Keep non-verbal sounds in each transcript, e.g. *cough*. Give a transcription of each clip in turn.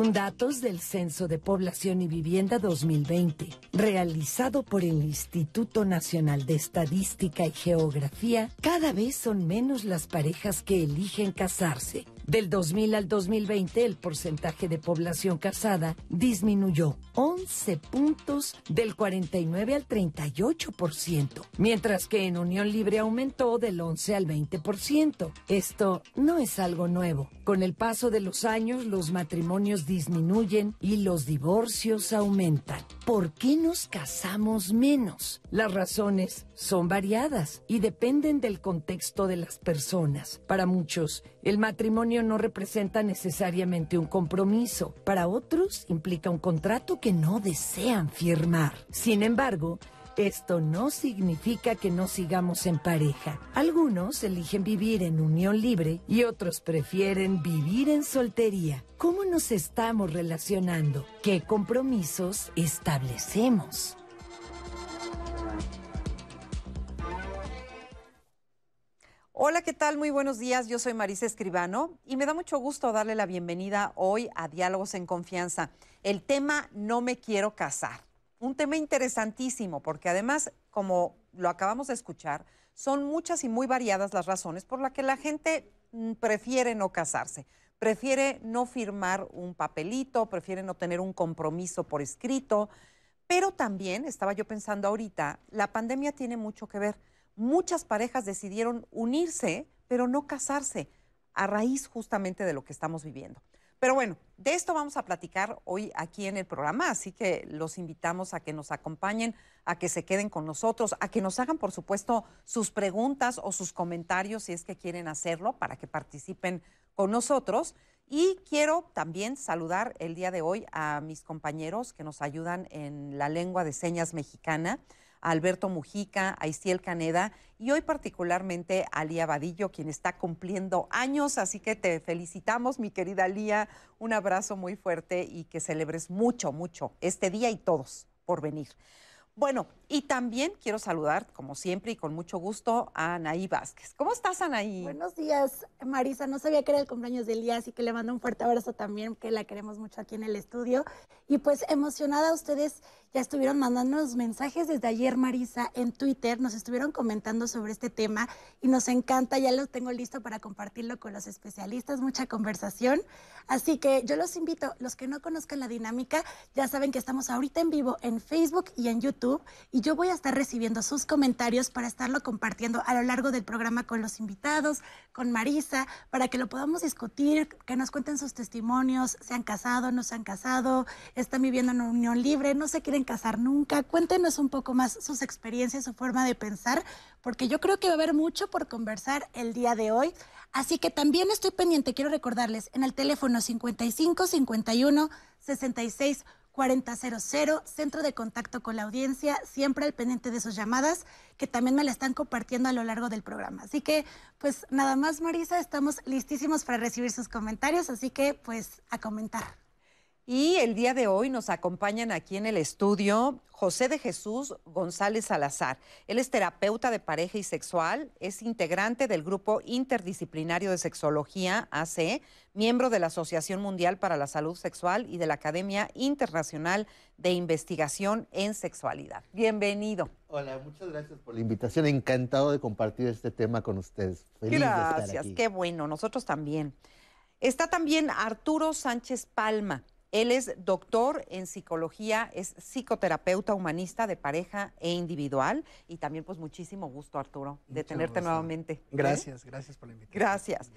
Según datos del Censo de Población y Vivienda 2020, realizado por el Instituto Nacional de Estadística y Geografía, cada vez son menos las parejas que eligen casarse. Del 2000 al 2020, el porcentaje de población casada disminuyó 11 puntos del 49 al 38%, mientras que en unión libre aumentó del 11 al 20%. Esto no es algo nuevo. Con el paso de los años, los matrimonios disminuyen y los divorcios aumentan. ¿Por qué nos casamos menos? Las razones son variadas y dependen del contexto de las personas. Para muchos, el matrimonio no representa necesariamente un compromiso. Para otros, implica un contrato que no desean firmar. Sin embargo, esto no significa que no sigamos en pareja. Algunos eligen vivir en unión libre y otros prefieren vivir en soltería. ¿Cómo nos estamos relacionando? ¿Qué compromisos establecemos? Hola, ¿qué tal? Muy buenos días. Yo soy Marisa Escribano y me da mucho gusto darle la bienvenida hoy a Diálogos en Confianza. El tema No me quiero casar. Un tema interesantísimo porque además, como lo acabamos de escuchar, son muchas y muy variadas las razones por las que la gente mm, prefiere no casarse. Prefiere no firmar un papelito, prefiere no tener un compromiso por escrito. Pero también, estaba yo pensando ahorita, la pandemia tiene mucho que ver muchas parejas decidieron unirse, pero no casarse, a raíz justamente de lo que estamos viviendo. Pero bueno, de esto vamos a platicar hoy aquí en el programa, así que los invitamos a que nos acompañen, a que se queden con nosotros, a que nos hagan, por supuesto, sus preguntas o sus comentarios si es que quieren hacerlo, para que participen con nosotros. Y quiero también saludar el día de hoy a mis compañeros que nos ayudan en la lengua de señas mexicana a Alberto Mujica, a Istiel Caneda y hoy particularmente a Lía Vadillo, quien está cumpliendo años. Así que te felicitamos, mi querida Lía. Un abrazo muy fuerte y que celebres mucho, mucho este día y todos por venir. Bueno, y también quiero saludar, como siempre y con mucho gusto, a Anaí Vázquez. ¿Cómo estás, Anaí? Buenos días, Marisa. No sabía que era el cumpleaños de Lía, así que le mando un fuerte abrazo también, que la queremos mucho aquí en el estudio. Y pues emocionada ustedes ya estuvieron mandándonos mensajes desde ayer, Marisa, en Twitter. Nos estuvieron comentando sobre este tema y nos encanta. Ya lo tengo listo para compartirlo con los especialistas. Mucha conversación. Así que yo los invito, los que no conozcan la dinámica, ya saben que estamos ahorita en vivo en Facebook y en YouTube. Y yo voy a estar recibiendo sus comentarios para estarlo compartiendo a lo largo del programa con los invitados, con Marisa, para que lo podamos discutir, que nos cuenten sus testimonios, se han casado, no se han casado, están viviendo en una unión libre, no se quieren casar nunca. Cuéntenos un poco más sus experiencias, su forma de pensar, porque yo creo que va a haber mucho por conversar el día de hoy. Así que también estoy pendiente, quiero recordarles, en el teléfono 55 51 66 4000, centro de contacto con la audiencia, siempre al pendiente de sus llamadas, que también me la están compartiendo a lo largo del programa. Así que, pues nada más, Marisa, estamos listísimos para recibir sus comentarios, así que, pues, a comentar. Y el día de hoy nos acompañan aquí en el estudio José de Jesús González Salazar. Él es terapeuta de pareja y sexual, es integrante del Grupo Interdisciplinario de Sexología, AC, miembro de la Asociación Mundial para la Salud Sexual y de la Academia Internacional de Investigación en Sexualidad. Bienvenido. Hola, muchas gracias por la invitación. Encantado de compartir este tema con ustedes. Feliz gracias, qué bueno, nosotros también. Está también Arturo Sánchez Palma. Él es doctor en psicología, es psicoterapeuta humanista de pareja e individual y también pues muchísimo gusto Arturo de tenerte nuevamente. ¿eh? Gracias, gracias por la invitación. Gracias.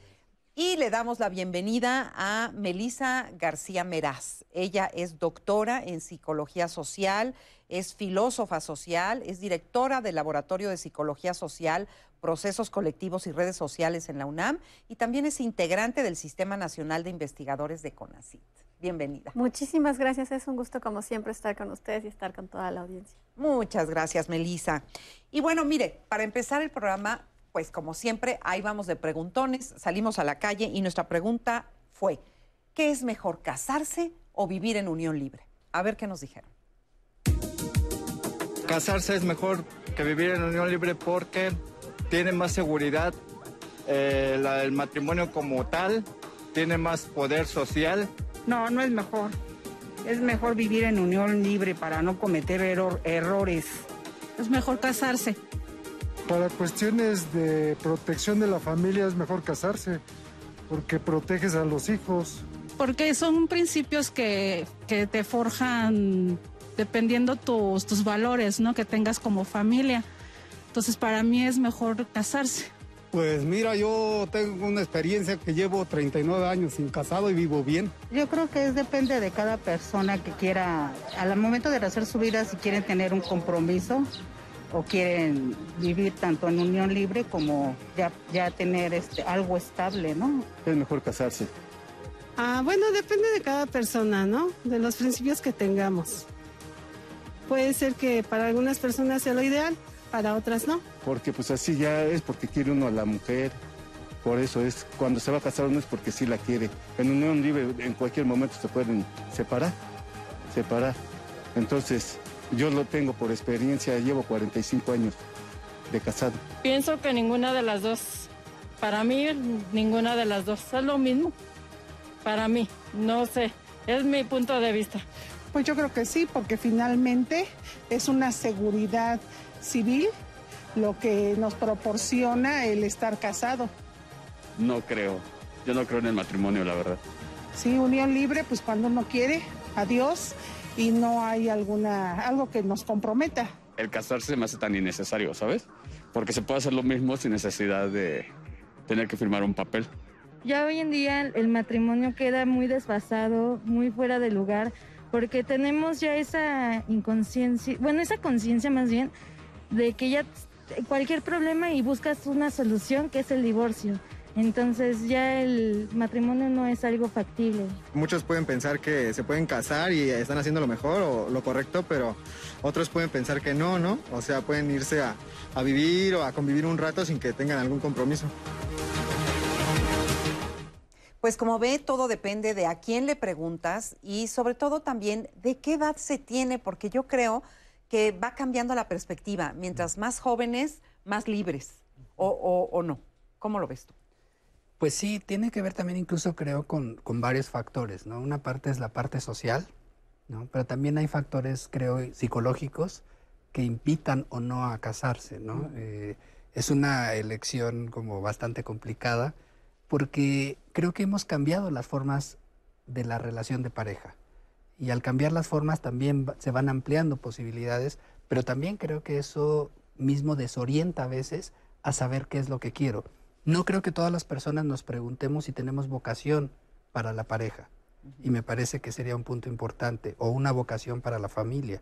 Y le damos la bienvenida a Melisa García Meraz. Ella es doctora en psicología social, es filósofa social, es directora del Laboratorio de Psicología Social, Procesos Colectivos y Redes Sociales en la UNAM y también es integrante del Sistema Nacional de Investigadores de CONACIT. Bienvenida. Muchísimas gracias, es un gusto como siempre estar con ustedes y estar con toda la audiencia. Muchas gracias, Melisa. Y bueno, mire, para empezar el programa, pues como siempre, ahí vamos de preguntones, salimos a la calle y nuestra pregunta fue, ¿qué es mejor, casarse o vivir en unión libre? A ver qué nos dijeron. Casarse es mejor que vivir en unión libre porque tiene más seguridad, eh, el matrimonio como tal, tiene más poder social No, no es mejor. Es mejor vivir en unión libre para no cometer error- errores. Es mejor casarse. Para cuestiones de protección de la familia es mejor casarse, porque proteges a los hijos. Porque son principios que, que te forjan dependiendo tus, tus valores, ¿no? Que tengas como familia. Entonces, para mí es mejor casarse. Pues mira, yo tengo una experiencia que llevo 39 años sin casado y vivo bien. Yo creo que es depende de cada persona que quiera, al momento de hacer su vida, si quieren tener un compromiso o quieren vivir tanto en unión libre como ya, ya tener este, algo estable, ¿no? Es mejor casarse. Ah, bueno, depende de cada persona, ¿no? De los principios que tengamos. Puede ser que para algunas personas sea lo ideal, para otras no. Porque pues así ya es porque quiere uno a la mujer. Por eso es, cuando se va a casar uno es porque sí la quiere. En unión libre en cualquier momento se pueden separar, separar. Entonces, yo lo tengo por experiencia, llevo 45 años de casado. Pienso que ninguna de las dos, para mí ninguna de las dos, es lo mismo. Para mí, no sé, es mi punto de vista. Pues yo creo que sí, porque finalmente es una seguridad civil lo que nos proporciona el estar casado. No creo. Yo no creo en el matrimonio, la verdad. Sí, unión libre, pues cuando uno quiere, adiós, y no hay alguna, algo que nos comprometa. El casarse me hace tan innecesario, ¿sabes? Porque se puede hacer lo mismo sin necesidad de tener que firmar un papel. Ya hoy en día el matrimonio queda muy desfasado, muy fuera de lugar, porque tenemos ya esa inconsciencia, bueno, esa conciencia más bien, de que ya cualquier problema y buscas una solución que es el divorcio. Entonces ya el matrimonio no es algo factible. Muchos pueden pensar que se pueden casar y están haciendo lo mejor o lo correcto, pero otros pueden pensar que no, ¿no? O sea, pueden irse a, a vivir o a convivir un rato sin que tengan algún compromiso. Pues como ve, todo depende de a quién le preguntas y sobre todo también de qué edad se tiene, porque yo creo que va cambiando la perspectiva. Mientras más jóvenes, más libres. O, o- o no. ¿Cómo lo ves tú? Pues sí, tiene que ver también incluso creo con, con varios factores, ¿no? Una parte es la parte social, ¿no? Pero también hay factores, creo, psicológicos que invitan o no a casarse, ¿no? Eh, es una elección como bastante complicada porque creo que hemos cambiado las formas de la relación de pareja. Y al cambiar las formas también se van ampliando posibilidades, pero también creo que eso mismo desorienta a veces a saber qué es lo que quiero. No creo que todas las personas nos preguntemos si tenemos vocación para la pareja. Y me parece que sería un punto importante, o una vocación para la familia,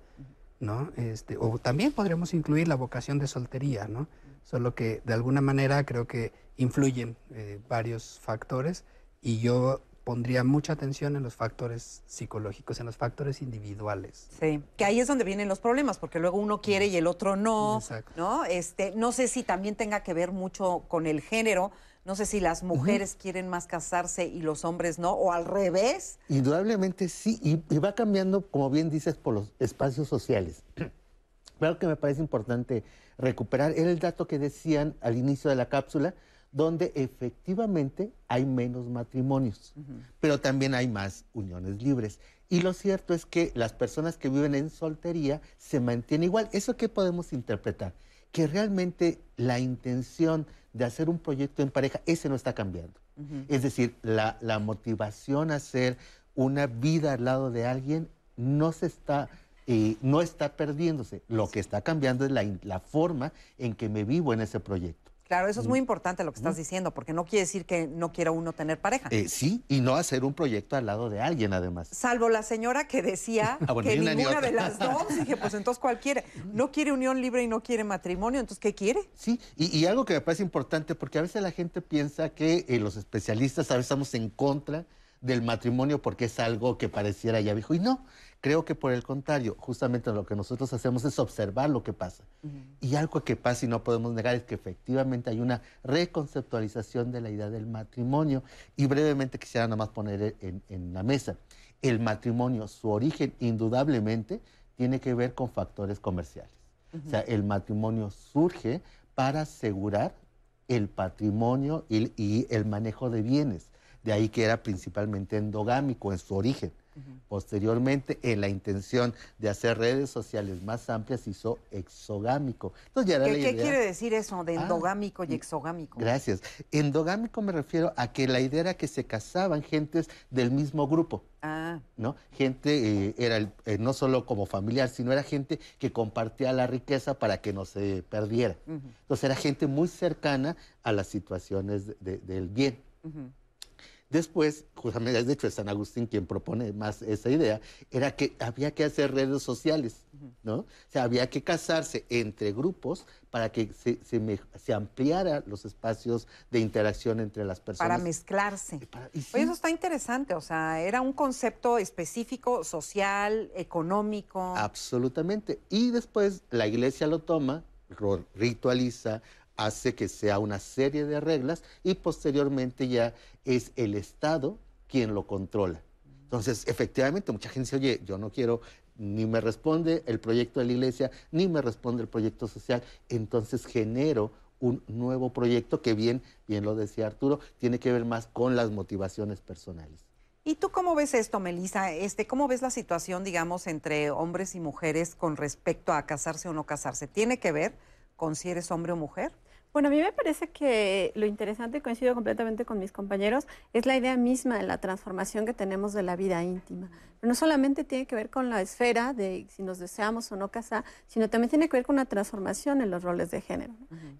¿no? Este, o también podríamos incluir la vocación de soltería, ¿no? Solo que de alguna manera creo que influyen eh, varios factores y yo pondría mucha atención en los factores psicológicos, en los factores individuales. Sí, que ahí es donde vienen los problemas, porque luego uno quiere y el otro no, ¿no? Este, no sé si también tenga que ver mucho con el género, no sé si las mujeres quieren más casarse y los hombres no, o al revés. Indudablemente sí, y, y va cambiando, como bien dices, por los espacios sociales. *clears throat* Pero que me parece importante recuperar era el dato que decían al inicio de la cápsula, donde efectivamente hay menos matrimonios, pero también hay más uniones libres. Y lo cierto es que las personas que viven en soltería se mantienen igual. ¿Eso qué podemos interpretar? Que realmente la intención de hacer un proyecto en pareja, ese no está cambiando. Es decir, la, la motivación a hacer una vida al lado de alguien no se está, eh, no está perdiéndose. Lo que está cambiando es la forma en que me vivo en ese proyecto. Claro, eso es muy importante lo que estás diciendo, porque no quiere decir que no quiera uno tener pareja. Eh, sí, y no hacer un proyecto al lado de alguien, además. Salvo la señora que decía *laughs* Ah, bueno, que ni una ni ninguna de las dos, dije, pues entonces cualquiera. No quiere unión libre y no quiere matrimonio, entonces ¿qué quiere? Sí, y, y algo que me parece importante, porque a veces la gente piensa que eh, los especialistas a veces estamos en contra del matrimonio porque es algo que pareciera ya viejo. Y no, creo que por el contrario, justamente lo que nosotros hacemos es observar lo que pasa. Y algo que pasa y no podemos negar es que efectivamente hay una reconceptualización de la idea del matrimonio. Y brevemente quisiera nada más poner en, en la mesa. El matrimonio, su origen indudablemente tiene que ver con factores comerciales. O sea, el matrimonio surge para asegurar el patrimonio y, y el manejo de bienes. De ahí que era principalmente endogámico en su origen. Posteriormente, en la intención de hacer redes sociales más amplias, hizo exogámico. Entonces, ya ¿Qué, ¿Qué, quiere decir eso de ah, endogámico y exogámico? Gracias. Endogámico me refiero a que la idea era que se casaban gentes del mismo grupo. Ah. ¿no? Gente, eh, era eh, no solo como familiar, sino era gente que compartía la riqueza para que no se perdiera. Entonces, era gente muy cercana a las situaciones del bien. Después, justamente, de hecho es San Agustín quien propone más esa idea, era que había que hacer redes sociales, ¿no? O sea, había que casarse entre grupos para que se, se, ampliara los espacios de interacción entre las personas. Para mezclarse. eso está interesante, o sea, era un concepto específico, social, económico. Absolutamente. Y después la iglesia lo toma, ritualiza, hace que sea una serie de reglas y posteriormente ya es el Estado quien lo controla. Entonces, efectivamente, mucha gente dice, oye, yo no quiero, ni me responde el proyecto de la iglesia, ni me responde el proyecto social, entonces genero un nuevo proyecto que bien, bien lo decía Arturo, tiene que ver más con las motivaciones personales. ¿Y tú cómo ves esto, Melissa? Este, ¿Cómo ves la situación, digamos, entre hombres y mujeres con respecto a casarse o no casarse? ¿Tiene que ver con si eres hombre o mujer? Bueno, a mí me parece que lo interesante, y coincido completamente con mis compañeros, es la idea misma de la transformación que tenemos de la vida íntima. Pero no solamente tiene que ver con la esfera de si nos deseamos o no casar, sino también tiene que ver con una transformación en los roles de género.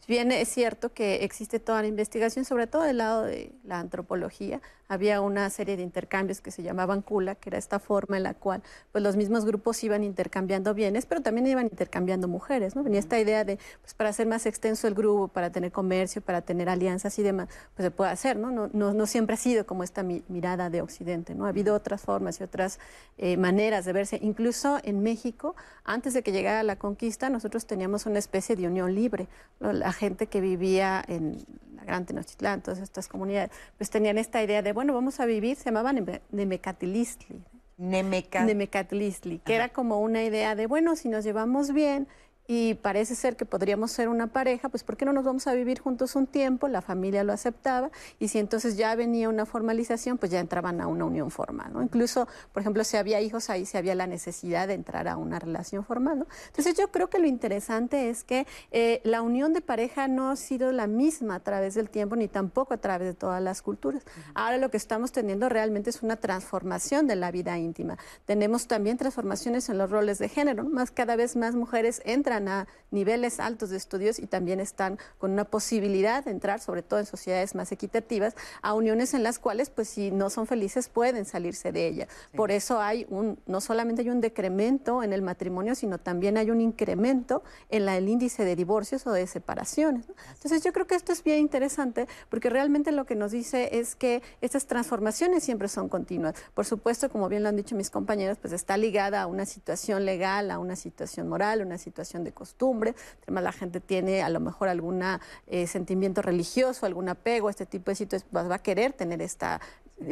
Si bien es cierto que existe toda la investigación, sobre todo del lado de la antropología, había una serie de intercambios que se llamaban Kula, que era esta forma en la cual pues, los mismos grupos iban intercambiando bienes, pero también iban intercambiando mujeres. ¿no? Venía esta idea de, pues para hacer más extenso el grupo, para tener comercio, para tener alianzas y demás, pues se puede hacer. No, no, no, siempre ha sido como esta mirada de Occidente. ¿no? Ha habido otras formas y otras eh, maneras de verse. Incluso en México, antes de que llegara la conquista, nosotros teníamos una especie de unión libre. La gente que vivía en la Gran Tenochtitlán, todas estas comunidades, pues tenían esta idea de, bueno, vamos a vivir, se llamaba Nemecatilistli. Nemecatilistli, que era como una idea de, bueno, si nos llevamos bien, y parece ser que podríamos ser una pareja, pues ¿por qué no nos vamos a vivir juntos un tiempo? La familia lo aceptaba y si entonces ya venía una formalización, pues ya entraban a una unión formal, ¿no? Incluso, por ejemplo, si había hijos ahí, si había la necesidad de entrar a una relación formal, ¿no? Entonces yo creo que lo interesante es que eh, la unión de pareja no ha sido la misma a través del tiempo ni tampoco a través de todas las culturas. Ahora lo que estamos teniendo realmente es una transformación de la vida íntima. Tenemos también transformaciones en los roles de género, más cada vez más mujeres entran a niveles altos de estudios y también están con una posibilidad de entrar, sobre todo en sociedades más equitativas, a uniones en las cuales, pues si no son felices, pueden salirse de ellas. Por eso hay un, no solamente hay un decremento en el matrimonio, sino también hay un incremento en la, el índice de divorcios o de separaciones. Entonces yo creo que esto es bien interesante porque realmente lo que nos dice es que estas transformaciones siempre son continuas. Por supuesto, como bien lo han dicho mis compañeros, pues está ligada a una situación legal, a una situación moral, a una situación de costumbre, además la gente tiene a lo mejor algún eh, sentimiento religioso, algún apego, este tipo de situaciones, pues va a querer tener esta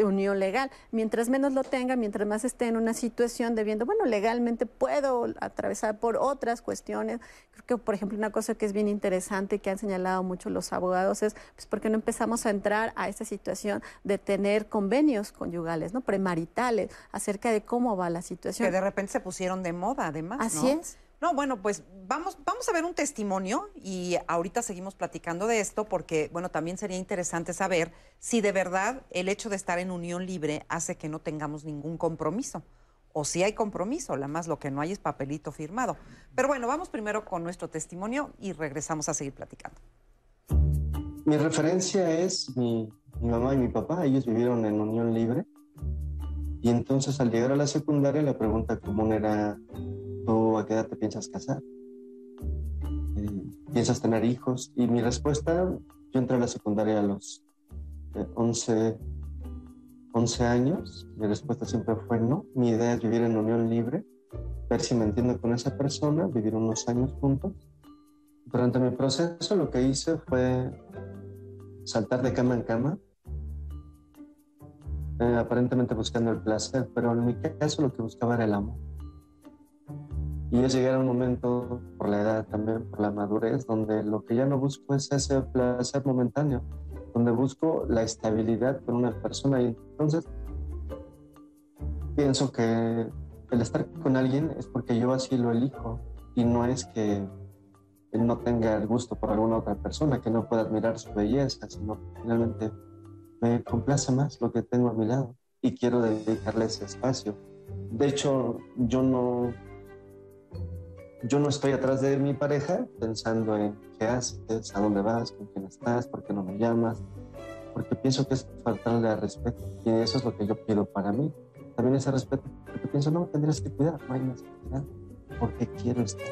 unión legal. Mientras menos lo tenga, mientras más esté en una situación de viendo, bueno, legalmente puedo atravesar por otras cuestiones. Creo que, por ejemplo, una cosa que es bien interesante y que han señalado mucho los abogados es, pues, ¿por qué no empezamos a entrar a esta situación de tener convenios conyugales, ¿no? Premaritales, acerca de cómo va la situación. Que de repente se pusieron de moda, además. Así es. No, bueno, pues vamos, vamos a ver un testimonio y ahorita seguimos platicando de esto porque, bueno, también sería interesante saber si de verdad el hecho de estar en unión libre hace que no tengamos ningún compromiso o si hay compromiso, la más lo que no hay es papelito firmado. Pero bueno, vamos primero con nuestro testimonio y regresamos a seguir platicando. Mi referencia es mi, mi mamá y mi papá, ellos vivieron en unión libre y entonces al llegar a la secundaria la pregunta común era a qué edad te piensas casar? Eh, ¿Piensas tener hijos? Y mi respuesta, yo entré a la secundaria a los 11, 11 años. Mi respuesta siempre fue no. Mi idea es vivir en unión libre, ver si me entiendo con esa persona, vivir unos años juntos. Durante mi proceso lo que hice fue saltar de cama en cama, eh, aparentemente buscando el placer, pero en mi caso lo que buscaba era el amor. Y es llegar a un momento, por la edad también, por la madurez, donde lo que ya no busco es ese placer momentáneo, donde busco la estabilidad con una persona y entonces pienso que el estar con alguien es porque yo así lo elijo y no es que él no tenga el gusto por alguna otra persona, que no pueda admirar su belleza, sino que finalmente me complace más lo que tengo a mi lado y quiero dedicarle ese espacio. De hecho, yo no, yo no estoy atrás de mi pareja pensando en qué haces, a dónde vas, con quién estás, por qué no me llamas, porque pienso que es faltarle al respeto y eso es lo que yo pido para mí. También ese respeto, porque pienso, no tendrías que cuidar, no hay necesidad, porque quiero estar.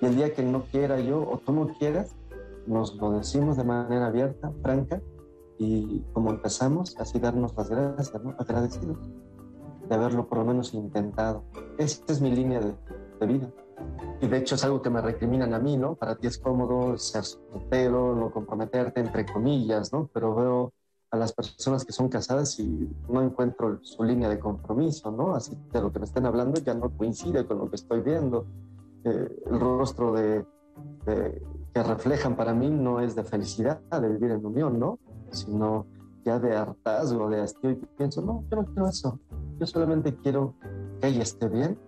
Y el día que no quiera yo o tú no quieras, nos lo decimos de manera abierta, franca, y como empezamos, así darnos las gracias, ¿no? agradecidos de haberlo por lo menos intentado. Esta es mi línea de, de vida. Y de hecho es algo que me recriminan a mí, ¿no? Para ti es cómodo ser soltero, no comprometerte, entre comillas, ¿no? Pero veo a las personas que son casadas y no encuentro su línea de compromiso, ¿no? Así de lo que me están hablando ya no coincide con lo que estoy viendo. Eh, el rostro de, de, que reflejan para mí no es de felicidad, de vivir en unión, ¿no? Sino ya de hartazgo, de hastío. Y pienso, no, yo no quiero eso. Yo solamente quiero que ella esté bien,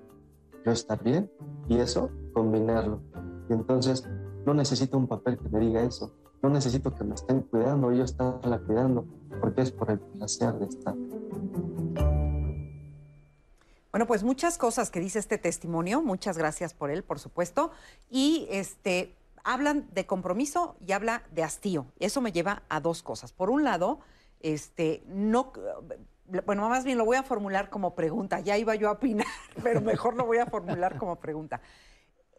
yo estar bien y eso combinarlo. Y entonces no necesito un papel que me diga eso. No necesito que me estén cuidando, yo estarla cuidando, porque es por el placer de estar. Bueno, pues muchas cosas que dice este testimonio, muchas gracias por él, por supuesto, y este hablan de compromiso y habla de hastío. Eso me lleva a dos cosas. Por un lado, este no bueno, más bien lo voy a formular como pregunta. Ya iba yo a opinar, *laughs* pero mejor lo voy a formular como pregunta.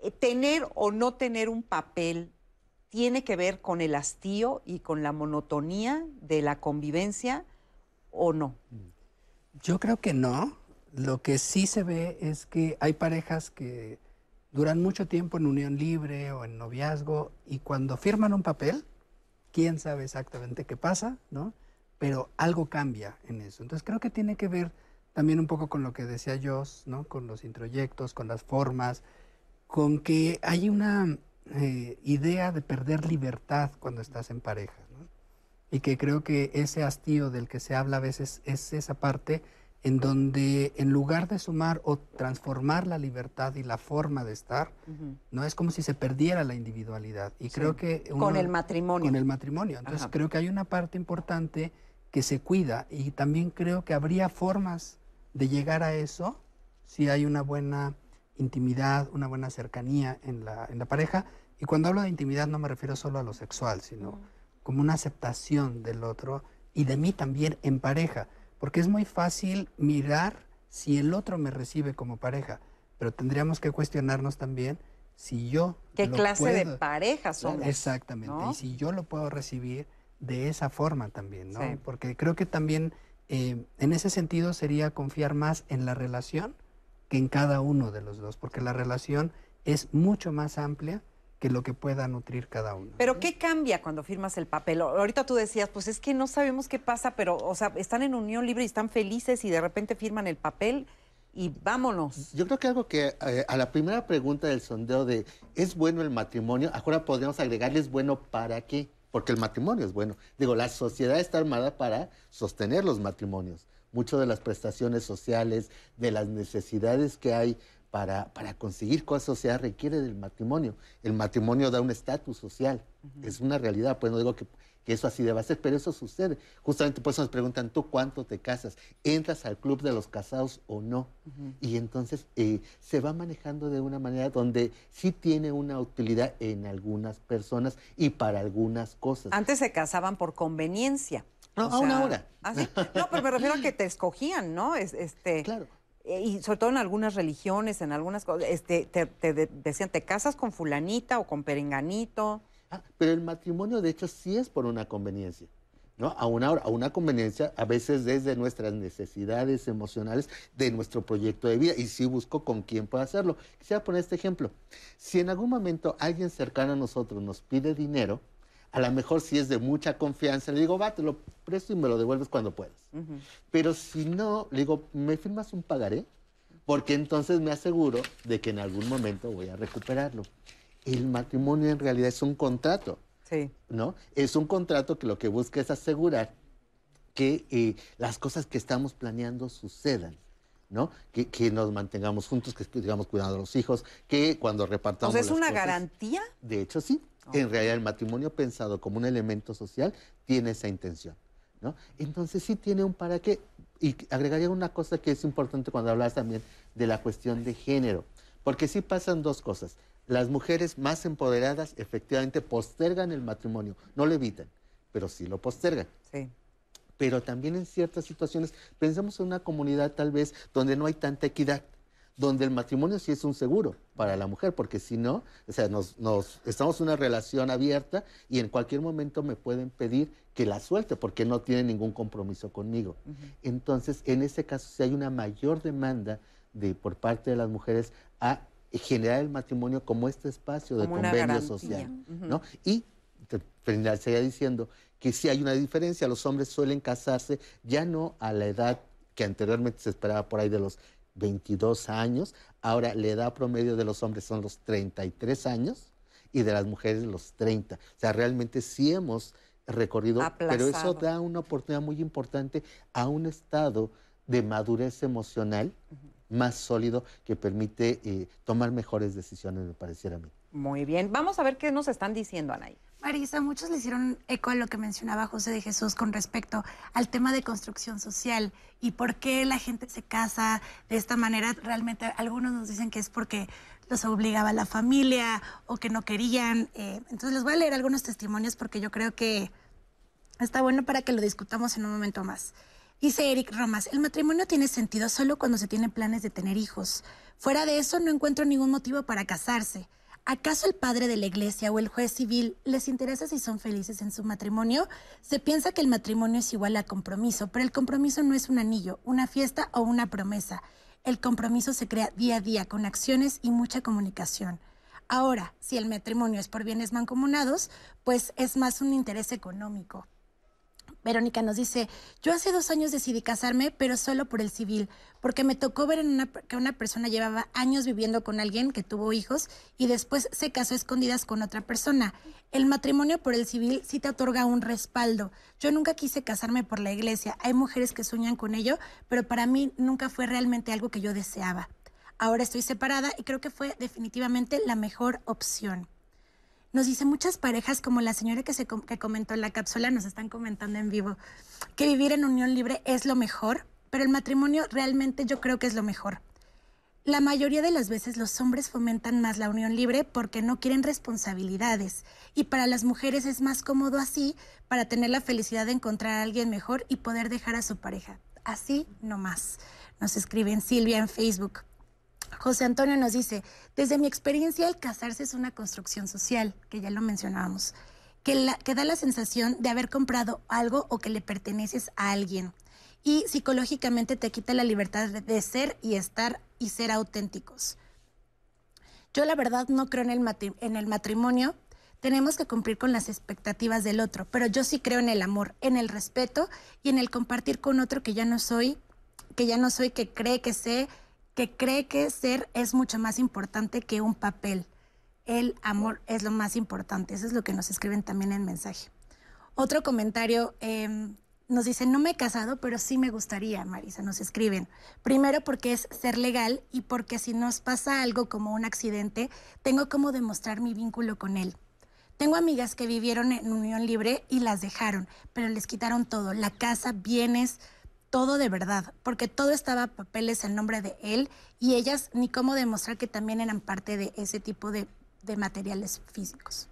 Eh, ¿Tener o no tener un papel tiene que ver con el hastío y con la monotonía de la convivencia o no? Yo creo que no. Lo que sí se ve es que hay parejas que duran mucho tiempo en unión libre o en noviazgo y cuando firman un papel, quién sabe exactamente qué pasa, ¿no? pero algo cambia en eso. Entonces creo que tiene que ver también un poco con lo que decía Joss, ¿no? con los introyectos, con las formas, con que hay una eh, idea de perder libertad cuando estás en pareja. Y que creo que ese hastío del que se habla a veces es esa parte en donde en lugar de sumar o transformar la libertad y la forma de estar, no es como si se perdiera la individualidad. Y creo que con el matrimonio. Con el matrimonio. Entonces creo que hay una parte importante que se cuida y también creo que habría formas de llegar a eso si hay una buena intimidad, una buena cercanía en la, en la pareja. Y cuando hablo de intimidad no me refiero solo a lo sexual, sino como una aceptación del otro y de mí también en pareja, porque es muy fácil mirar si el otro me recibe como pareja, pero tendríamos que cuestionarnos también si yo... ¿Qué clase de pareja somos? Exactamente, y si yo lo puedo recibir de esa forma también, ¿no? Porque creo que también eh, en ese sentido sería confiar más en la relación que en cada uno de los dos, porque la relación es mucho más amplia que lo que pueda nutrir cada uno. Pero ¿qué cambia cuando firmas el papel? Ahorita tú decías, pues es que no sabemos qué pasa, pero, o sea, están en unión libre y están felices y de repente firman el papel y vámonos. Yo creo que algo que eh, a la primera pregunta del sondeo de ¿es bueno el matrimonio? Ahora podríamos agregarle ¿es bueno para qué? porque el matrimonio es bueno. Digo, la sociedad está armada para sostener los matrimonios. Muchas de las prestaciones sociales, de las necesidades que hay para, para conseguir cosas sociales requiere del matrimonio. El matrimonio da un estatus social, es una realidad, pues no digo que que eso así debe ser, pero eso sucede. Justamente por eso nos preguntan, ¿tú cuánto te casas? ¿Entras al club de los casados o no? Y entonces eh, se va manejando de una manera donde sí tiene una utilidad en algunas personas y para algunas cosas. Antes se casaban por conveniencia. No, aún ahora. ¿ah, no, pero me refiero a que te escogían, ¿no? este, claro. Eh, y sobre todo en algunas religiones, en algunas cosas, este, te, decían, ¿te casas con fulanita o con perenganito? Ah, pero el matrimonio, de hecho, sí es por una conveniencia. ¿no? A una, a una conveniencia, a veces desde nuestras necesidades emocionales de nuestro proyecto de vida, y sí busco con quién puedo hacerlo. Quisiera poner este ejemplo. Si en algún momento alguien cercano a nosotros nos pide dinero, a lo mejor si es de mucha confianza, le digo, va, te lo presto y me lo devuelves cuando puedas. Pero si no, le digo, ¿me firmas un pagaré? Porque entonces me aseguro de que en algún momento voy a recuperarlo el matrimonio en realidad es un contrato. Sí. ¿no? Es un contrato que lo que busca es asegurar que eh, las cosas que estamos planeando sucedan. ¿no? Que, que nos mantengamos juntos, que digamos cuidando a los hijos, que cuando repartamos. O sea, ¿es las una cosas- garantía? De hecho, sí. En realidad, el matrimonio pensado como un elemento social tiene esa intención. ¿no? Entonces, sí tiene un para qué. Y agregaría una cosa que es importante cuando hablas también de la cuestión de género. Porque sí pasan dos cosas. Las mujeres más empoderadas efectivamente postergan el matrimonio, no lo evitan, pero sí lo postergan. Sí. Pero también en ciertas situaciones, pensemos en una comunidad tal vez donde no hay tanta equidad, donde el matrimonio sí es un seguro para la mujer, porque si no, o sea, nos, nos- estamos en una relación abierta y en cualquier momento me pueden pedir que la suelte porque no tiene ningún compromiso conmigo. Entonces, en ese caso, si hay una mayor demanda de, por parte de las mujeres a generar el matrimonio como este espacio de Como convenio social, Ujú. ¿no? Y te finalizaría diciendo que sí hay una diferencia, los hombres suelen casarse ya no a la edad que anteriormente se esperaba por ahí de los 22 años, ahora la edad promedio de los hombres son los 33 años y de las mujeres los 30. O sea, realmente sí hemos recorrido, pero eso da una oportunidad muy importante a un estado de madurez emocional más sólido que permite eh, tomar mejores decisiones, me pareciera a mí. Muy bien. Vamos a ver qué nos están diciendo, Anaí. Marisa, muchos le hicieron eco a lo que mencionaba José de Jesús con respecto al tema de construcción social y por qué la gente se casa de esta manera. Realmente algunos nos dicen que es porque los obligaba la familia o que no querían. eh, entonces les voy a leer algunos testimonios porque yo creo que está bueno para que lo discutamos en un momento más. Dice Eric Romas, el matrimonio tiene sentido solo cuando se tienen planes de tener hijos. Fuera de eso no encuentro ningún motivo para casarse. ¿Acaso el padre de la iglesia o el juez civil les interesa si son felices en su matrimonio? Se piensa que el matrimonio es igual a compromiso, pero el compromiso no es un anillo, una fiesta o una promesa. El compromiso se crea día a día con acciones y mucha comunicación. Ahora, si el matrimonio es por bienes mancomunados, pues es más un interés económico. Verónica nos dice, yo hace dos años decidí casarme, pero solo por el civil, porque me tocó ver en una, que una persona llevaba años viviendo con alguien que tuvo hijos y después se casó a escondidas con otra persona. El matrimonio por el civil sí te otorga un respaldo. Yo nunca quise casarme por la iglesia. Hay mujeres que sueñan con ello, pero para mí nunca fue realmente algo que yo deseaba. Ahora estoy separada y creo que fue definitivamente la mejor opción. Nos dice muchas parejas, como la señora que, se que comentó en la cápsula, nos están comentando en vivo, que vivir en unión libre es lo mejor, pero el matrimonio realmente yo creo que es lo mejor. La mayoría de las veces los hombres fomentan más la unión libre porque no quieren responsabilidades y para las mujeres es más cómodo así para tener la felicidad de encontrar a alguien mejor y poder dejar a su pareja. Así no más. Nos escriben Silvia en Facebook. José Antonio nos dice, desde mi experiencia el casarse es una construcción social, que ya lo mencionábamos, que, da la sensación de haber comprado algo o que le perteneces a alguien. Y psicológicamente te quita la libertad de, ser y estar y ser auténticos. Yo la verdad no creo en el matrimonio. Tenemos que cumplir con las expectativas del otro, pero yo sí creo en el amor, en el respeto y en el compartir con otro que ya no soy, que ya no soy, que cree que sé, que cree que ser es mucho más importante que un papel. El amor es lo más importante. Eso es lo que nos escriben también en mensaje. Otro comentario eh, nos dice, no me he casado, pero sí me gustaría, Marisa, nos escriben. Primero porque es ser legal y porque si nos pasa algo como un accidente, tengo como demostrar mi vínculo con él. Tengo amigas que vivieron en unión libre y las dejaron, pero les quitaron todo, la casa, bienes, todo de verdad, porque todo estaba papeles en nombre de él y ellas ni cómo demostrar que también eran parte de ese tipo de, de materiales físicos.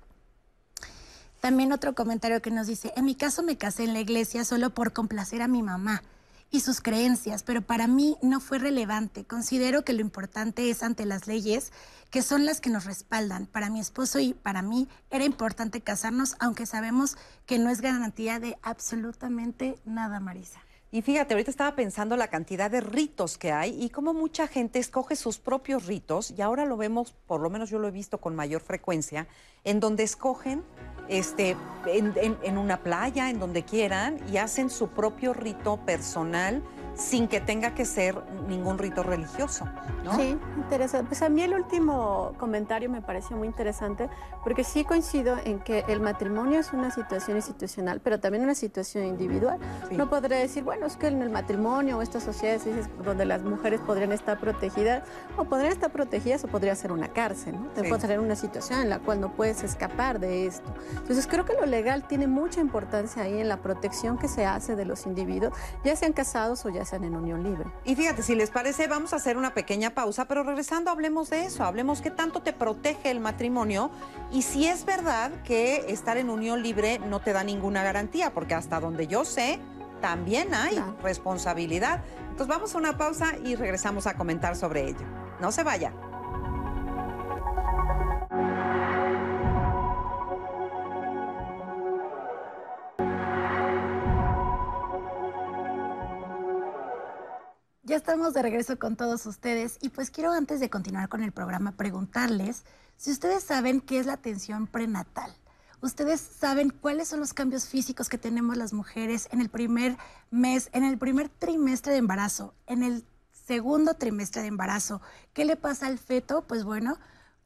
También otro comentario que nos dice, en mi caso me casé en la iglesia solo por complacer a mi mamá y sus creencias, pero para mí no fue relevante. Considero que lo importante es ante las leyes, que son las que nos respaldan. Para mi esposo y para mí era importante casarnos, aunque sabemos que no es garantía de absolutamente nada, Marisa. Y fíjate, ahorita estaba pensando la cantidad de ritos que hay y cómo mucha gente escoge sus propios ritos y ahora lo vemos, por lo menos yo lo he visto con mayor frecuencia, en donde escogen este, en, en- en una playa, en donde quieran, y hacen su propio rito personal sin que tenga que ser ningún rito religioso, ¿no? Sí, interesante. Pues a mí el último comentario me pareció muy interesante porque sí coincido en que el matrimonio es una situación institucional, pero también una situación individual. No podré decir, bueno, es que en el matrimonio o estas sociedades donde las mujeres podrían estar protegidas, o podrían estar protegidas o podría ser una cárcel, ¿no? Te Sí. puede una situación en la cual no puedes escapar de esto. Entonces creo que lo legal tiene mucha importancia ahí en la protección que se hace de los individuos, ya sean casados o ya en unión libre. Y fíjate, si les parece, vamos a hacer una pequeña pausa, pero regresando hablemos de eso, hablemos qué tanto te protege el matrimonio y si es verdad que estar en unión libre no te da ninguna garantía, porque hasta donde yo sé, también hay responsabilidad. Entonces vamos a una pausa y regresamos a comentar sobre ello. No se vaya. Ya estamos de regreso con todos ustedes y pues quiero antes de continuar con el programa preguntarles si ustedes saben qué es la atención prenatal. Ustedes saben cuáles son los cambios físicos que tenemos las mujeres en el primer mes, en el primer trimestre de embarazo, en el segundo trimestre de embarazo. ¿Qué le pasa al feto? Pues bueno,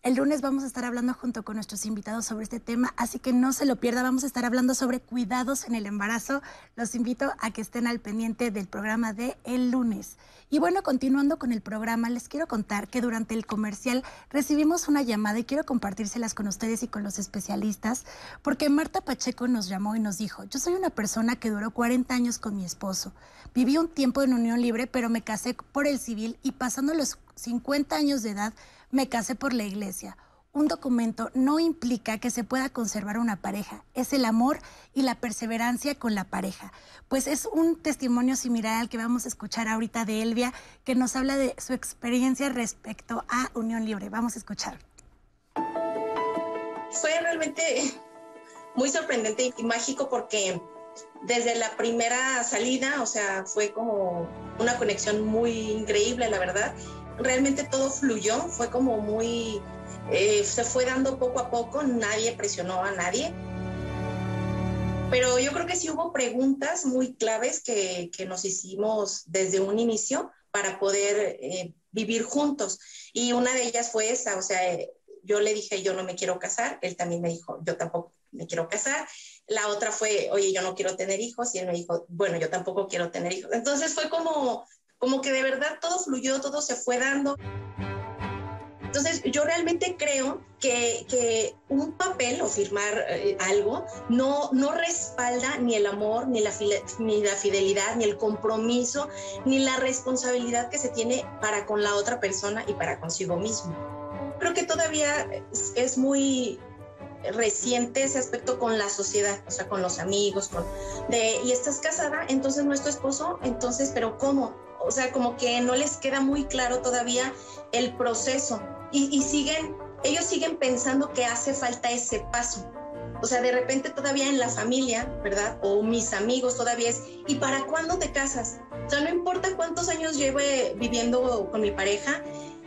el lunes vamos a estar hablando junto con nuestros invitados sobre este tema, así que no se lo pierda. Vamos a estar hablando sobre cuidados en el embarazo. Los invito a que estén al pendiente del programa de el lunes. Y bueno, continuando con el programa, les quiero contar que durante el comercial recibimos una llamada y quiero compartírselas con ustedes y con los especialistas, porque Marta Pacheco nos llamó y nos dijo, yo soy una persona que duró 40 años con mi esposo. Viví un tiempo en unión libre, pero me casé por el civil y pasando los 50 años de edad, me casé por la iglesia. Un documento no implica que se pueda conservar una pareja, es el amor y la perseverancia con la pareja. Pues es un testimonio similar al que vamos a escuchar ahorita de Elvia, que nos habla de su experiencia respecto a Unión Libre. Vamos a escuchar. Fue realmente muy sorprendente y mágico porque desde la primera salida, o sea, fue como una conexión muy increíble, la verdad. Realmente todo fluyó, fue como muy, eh, se fue dando poco a poco, nadie presionó a nadie. Pero yo creo que sí hubo preguntas muy claves que, que nos hicimos desde un inicio para poder eh, vivir juntos. Y una de ellas fue esa, o sea, yo le dije, yo no me quiero casar, él también me dijo, yo tampoco me quiero casar. La otra fue, oye, yo no quiero tener hijos, y él me dijo, bueno, yo tampoco quiero tener hijos. Entonces fue como, como que de verdad todo fluyó, todo se fue dando. Entonces, yo realmente creo que, que un papel o firmar eh, algo no, no respalda ni el amor, ni la, ni la fidelidad, ni el compromiso, ni la responsabilidad que se tiene para con la otra persona y para consigo mismo. Creo que todavía es, es muy reciente ese aspecto con la sociedad, o sea, con los amigos, con de, y estás casada, entonces no es tu esposo, entonces, pero ¿cómo? O sea, como que no les queda muy claro todavía el proceso y, y siguen, ellos siguen pensando que hace falta ese paso. O sea, de repente todavía en la familia, ¿verdad? O mis amigos todavía es, ¿y para cuándo te casas? O sea, no importa cuántos años lleve viviendo con mi pareja,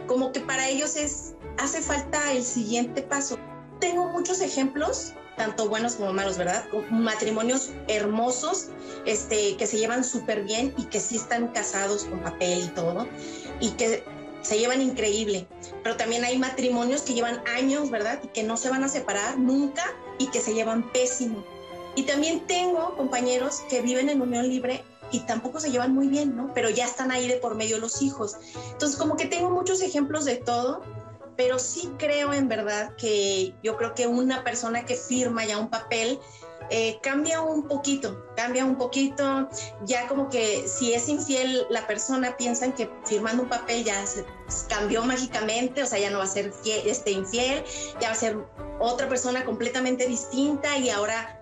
como que para ellos es, hace falta el siguiente paso. Tengo muchos ejemplos, tanto buenos como malos, ¿verdad? Matrimonios hermosos, este, que se llevan súper bien y que sí están casados con papel y todo, y que se llevan increíble. Pero también hay matrimonios que llevan años, ¿verdad? Y que no se van a separar nunca y que se llevan pésimo. Y también tengo compañeros que viven en unión libre y tampoco se llevan muy bien, ¿no? Pero ya están ahí de por medio los hijos. Entonces, como que tengo muchos ejemplos de todo, pero sí creo en verdad que yo creo que una persona que firma ya un papel eh, cambia un poquito, cambia un poquito, ya como que si es infiel la persona piensan que firmando un papel ya se cambió mágicamente, o sea, ya no va a ser fiel- este, infiel, ya va a ser otra persona completamente distinta y ahora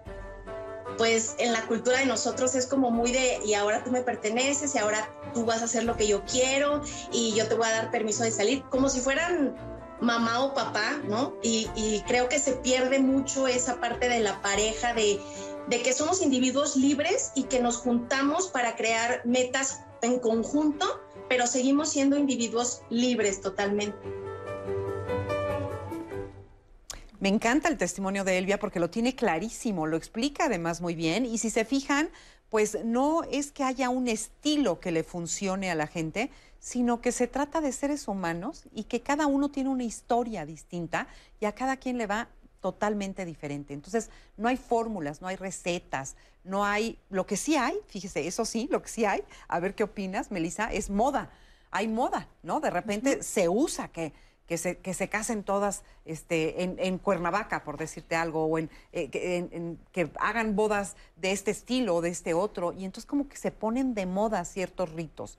pues en la cultura de nosotros es como muy de, y ahora tú me perteneces, y ahora tú vas a hacer lo que yo quiero, y yo te voy a dar permiso de salir, como si fueran mamá o papá, ¿no? Y, creo que se pierde mucho esa parte de la pareja, de, de que somos individuos libres y que nos juntamos para crear metas en conjunto, pero seguimos siendo individuos libres totalmente. Me encanta el testimonio de Elvia porque lo tiene clarísimo, lo explica además muy bien y si se fijan, pues no es que haya un estilo que le funcione a la gente, sino que se trata de seres humanos y que cada uno tiene una historia distinta y a cada quien le va totalmente diferente. Entonces, no hay fórmulas, no hay recetas, no hay, lo que sí hay, fíjese, eso sí, lo que sí hay, a ver qué opinas, Melissa, es moda. Hay moda, ¿no? De repente se usa que, que, se, que se casen todas este, en, en Cuernavaca, por decirte algo, o en, eh, que, en- en- que hagan bodas de este estilo o de este otro, y entonces como que se ponen de moda ciertos ritos.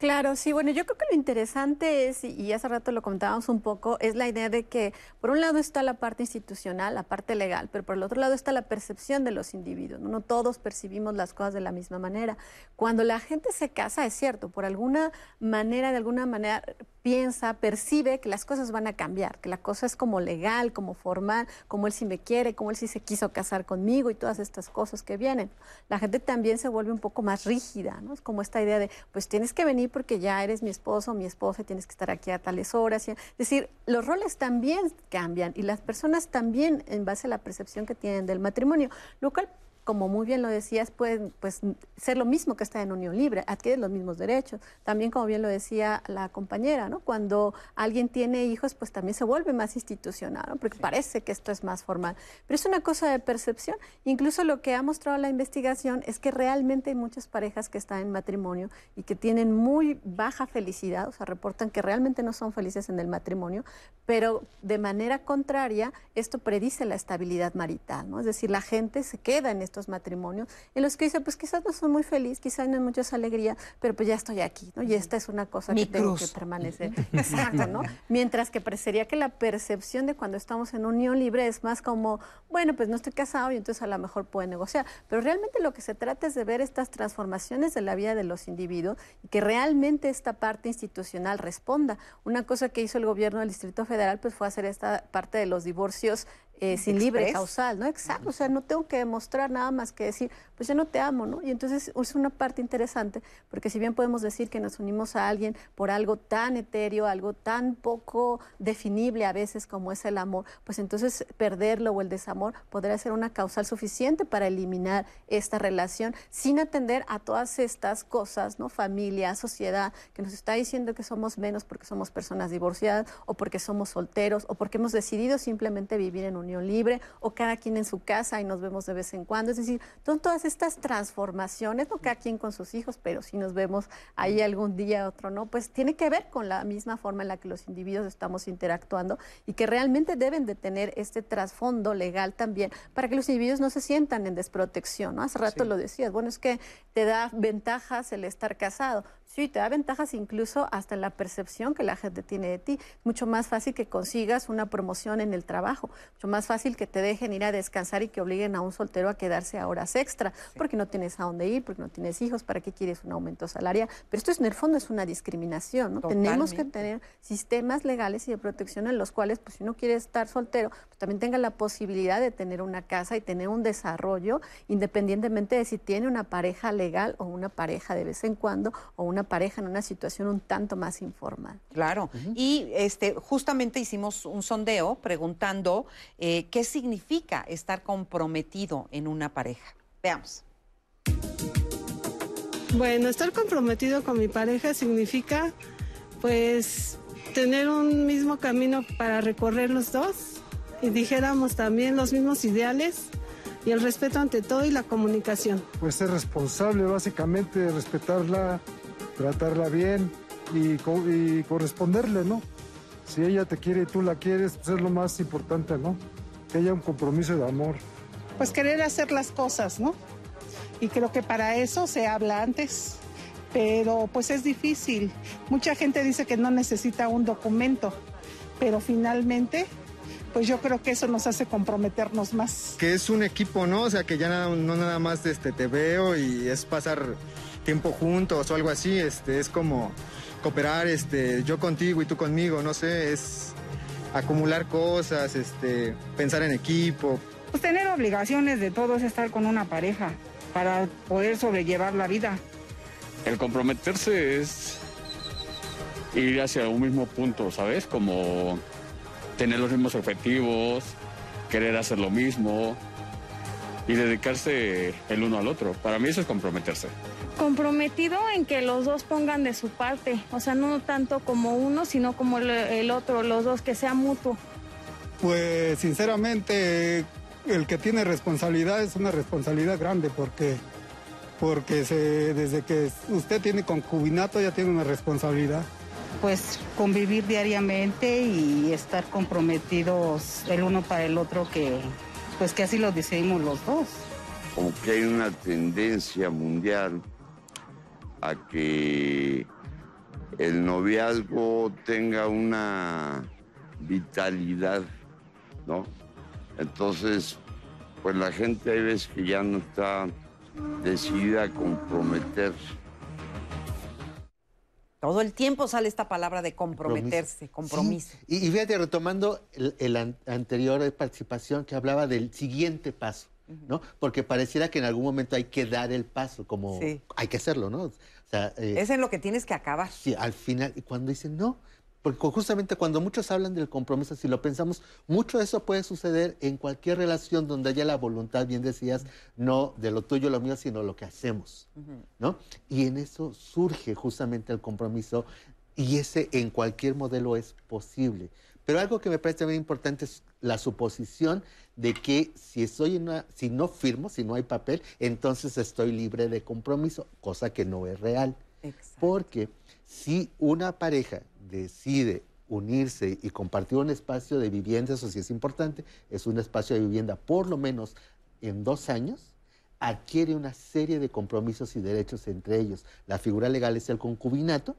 Claro, sí, bueno, yo creo que lo interesante es, y- hace rato lo comentábamos un poco, es la idea de que por un lado está la parte institucional, la parte legal, pero por el otro lado está la percepción de los individuos. No, No todos percibimos las cosas de la misma manera. Cuando la gente se casa, es cierto, por alguna manera, de alguna manera piensa, percibe que las cosas van a cambiar, que la cosa es como legal, como formal, como él sí me quiere, como él sí se quiso casar conmigo y todas estas cosas que vienen. La gente también se vuelve un poco más rígida, ¿no? Es como esta idea de, pues tienes que venir porque ya eres mi esposo, mi esposa, y tienes que estar aquí a tales horas. Es decir, los roles también cambian y las personas también en base a la percepción que tienen del matrimonio, lo cual como muy bien lo decías, pueden pues, ser lo mismo que estar en unión libre, adquieren los mismos derechos. También, como bien lo decía la compañera, ¿no? cuando alguien tiene hijos, pues también se vuelve más institucional, ¿no? porque parece que esto es más formal. Pero es una cosa de percepción. Incluso lo que ha mostrado la investigación es que realmente hay muchas parejas que están en matrimonio y que tienen muy baja felicidad, o sea, reportan que realmente no son felices en el matrimonio, pero de manera contraria, esto predice la estabilidad marital, ¿no? Es decir, la gente se queda en estos matrimonios en los que dice, pues quizás no soy muy feliz, quizás no hay mucha alegría, pero pues ya estoy aquí, ¿no? Y esta es una cosa Mi que tengo cruz. que permanecer. *laughs* Exacto, ¿no? Mientras que parecería que la percepción de cuando estamos en unión libre es más como, bueno, pues no estoy casado y entonces a lo mejor puedo negociar. Pero realmente lo que se trata es de ver estas transformaciones de la vida de los individuos y que realmente esta parte institucional responda. Una cosa que hizo el gobierno del Distrito Federal pues fue hacer esta parte de los divorcios eh, sin libre causal, ¿no? Exacto, o sea, no tengo que demostrar nada más que decir, pues yo no te amo, ¿no? Y entonces es una parte interesante, porque si bien podemos decir que nos unimos a alguien por algo tan etéreo, algo tan poco definible a veces como es el amor, pues entonces perderlo o el desamor podría ser una causal suficiente para eliminar esta relación sin atender a todas estas cosas, ¿no? Familia, sociedad, que nos está diciendo que somos menos porque somos personas divorciadas o porque somos solteros o porque hemos decidido simplemente vivir en unión libre o cada quien en su casa y nos vemos de vez en cuando. Es decir, son todas estas transformaciones, no cada quien con sus hijos, pero si nos vemos ahí algún día, otro no, pues tiene que ver con la misma forma en la que los individuos estamos interactuando y que realmente deben de tener este trasfondo legal también para que los individuos no se sientan en desprotección. ¿no? Hace rato lo decías, bueno, es que te da ventajas el estar casado. Sí, te da ventajas incluso hasta la percepción que la gente tiene de ti. Mucho más fácil que consigas una promoción en el trabajo, mucho más fácil que te dejen ir a descansar y que obliguen a un soltero a quedarse a horas extra, porque no tienes a dónde ir, porque no tienes hijos, ¿para qué quieres un aumento salarial? Pero esto es, en el fondo es una discriminación, ¿no? Tenemos que tener sistemas legales y de protección en los cuales, pues si uno quiere estar soltero, pues también tenga la posibilidad de tener una casa y tener un desarrollo, independientemente de si tiene una pareja legal o una pareja de vez en cuando o una pareja en una situación un tanto más informal. Claro. Y este, justamente hicimos un sondeo preguntando eh, qué significa estar comprometido en una pareja. Veamos. Bueno, estar comprometido con mi pareja significa, pues, tener un mismo camino para recorrer los dos y dijéramos también los mismos ideales y el respeto ante todo y la comunicación. Pues ser responsable, básicamente, respetarla, tratarla bien y, co- y corresponderle, ¿no? Si ella te quiere y tú la quieres, pues es lo más importante, ¿no? Que haya un compromiso de amor. Pues querer hacer las cosas, ¿no? Y creo que para eso se habla antes, pero pues es difícil. Mucha gente dice que no necesita un documento, pero finalmente, pues yo creo que eso nos hace comprometernos más. Que es un equipo, ¿no? O sea, que ya nada- no nada más este, te veo y es pasar tiempo juntos o algo así, este, es como cooperar, este, yo contigo y tú conmigo, no sé, es acumular cosas, este, pensar en equipo, Pues tener obligaciones de todo es estar con una pareja para poder sobrellevar la vida. El comprometerse es ir hacia un mismo punto, ¿sabes? Como tener los mismos objetivos, querer hacer lo mismo y dedicarse el uno al otro. Para mí eso es comprometerse. Comprometido en que los dos pongan de su parte, o sea, no tanto como uno, sino como el, el otro, los dos, que sea mutuo. Pues sinceramente el que tiene responsabilidad es una responsabilidad grande porque, porque se- desde que usted tiene concubinato ya tiene una responsabilidad. Pues convivir diariamente y estar comprometidos el uno para el otro que pues que así lo decidimos los dos. como que hay una tendencia mundial a que el noviazgo tenga una vitalidad, ¿no? Entonces, pues la gente hay veces que ya no está decidida a comprometerse. Todo el tiempo sale esta palabra de comprometerse, compromiso. Sí, Y, y fíjate, retomando an- anterior participación que hablaba del siguiente paso, ¿no? Porque pareciera que en algún momento hay que dar el paso, como Sí. hay que hacerlo, ¿no? O sea, eh, Es en lo que tienes que acabar. Sí, al final, y cuando dicen no, porque justamente cuando muchos hablan del compromiso, si lo pensamos, mucho de eso puede suceder en cualquier relación donde haya la voluntad, bien decías, no de lo tuyo, lo mío, sino lo que hacemos, ¿no? Y en eso surge justamente el compromiso y ese en cualquier modelo es posible. Pero algo que me parece también importante es la suposición de que si una, si no firmo, si no hay papel, entonces estoy libre de compromiso, cosa que no es real. Porque si una pareja decide unirse y compartir un espacio de vivienda, eso sí es importante, es un espacio de vivienda por lo menos en dos años, adquiere una serie de compromisos y derechos entre ellos. La figura legal es el concubinato,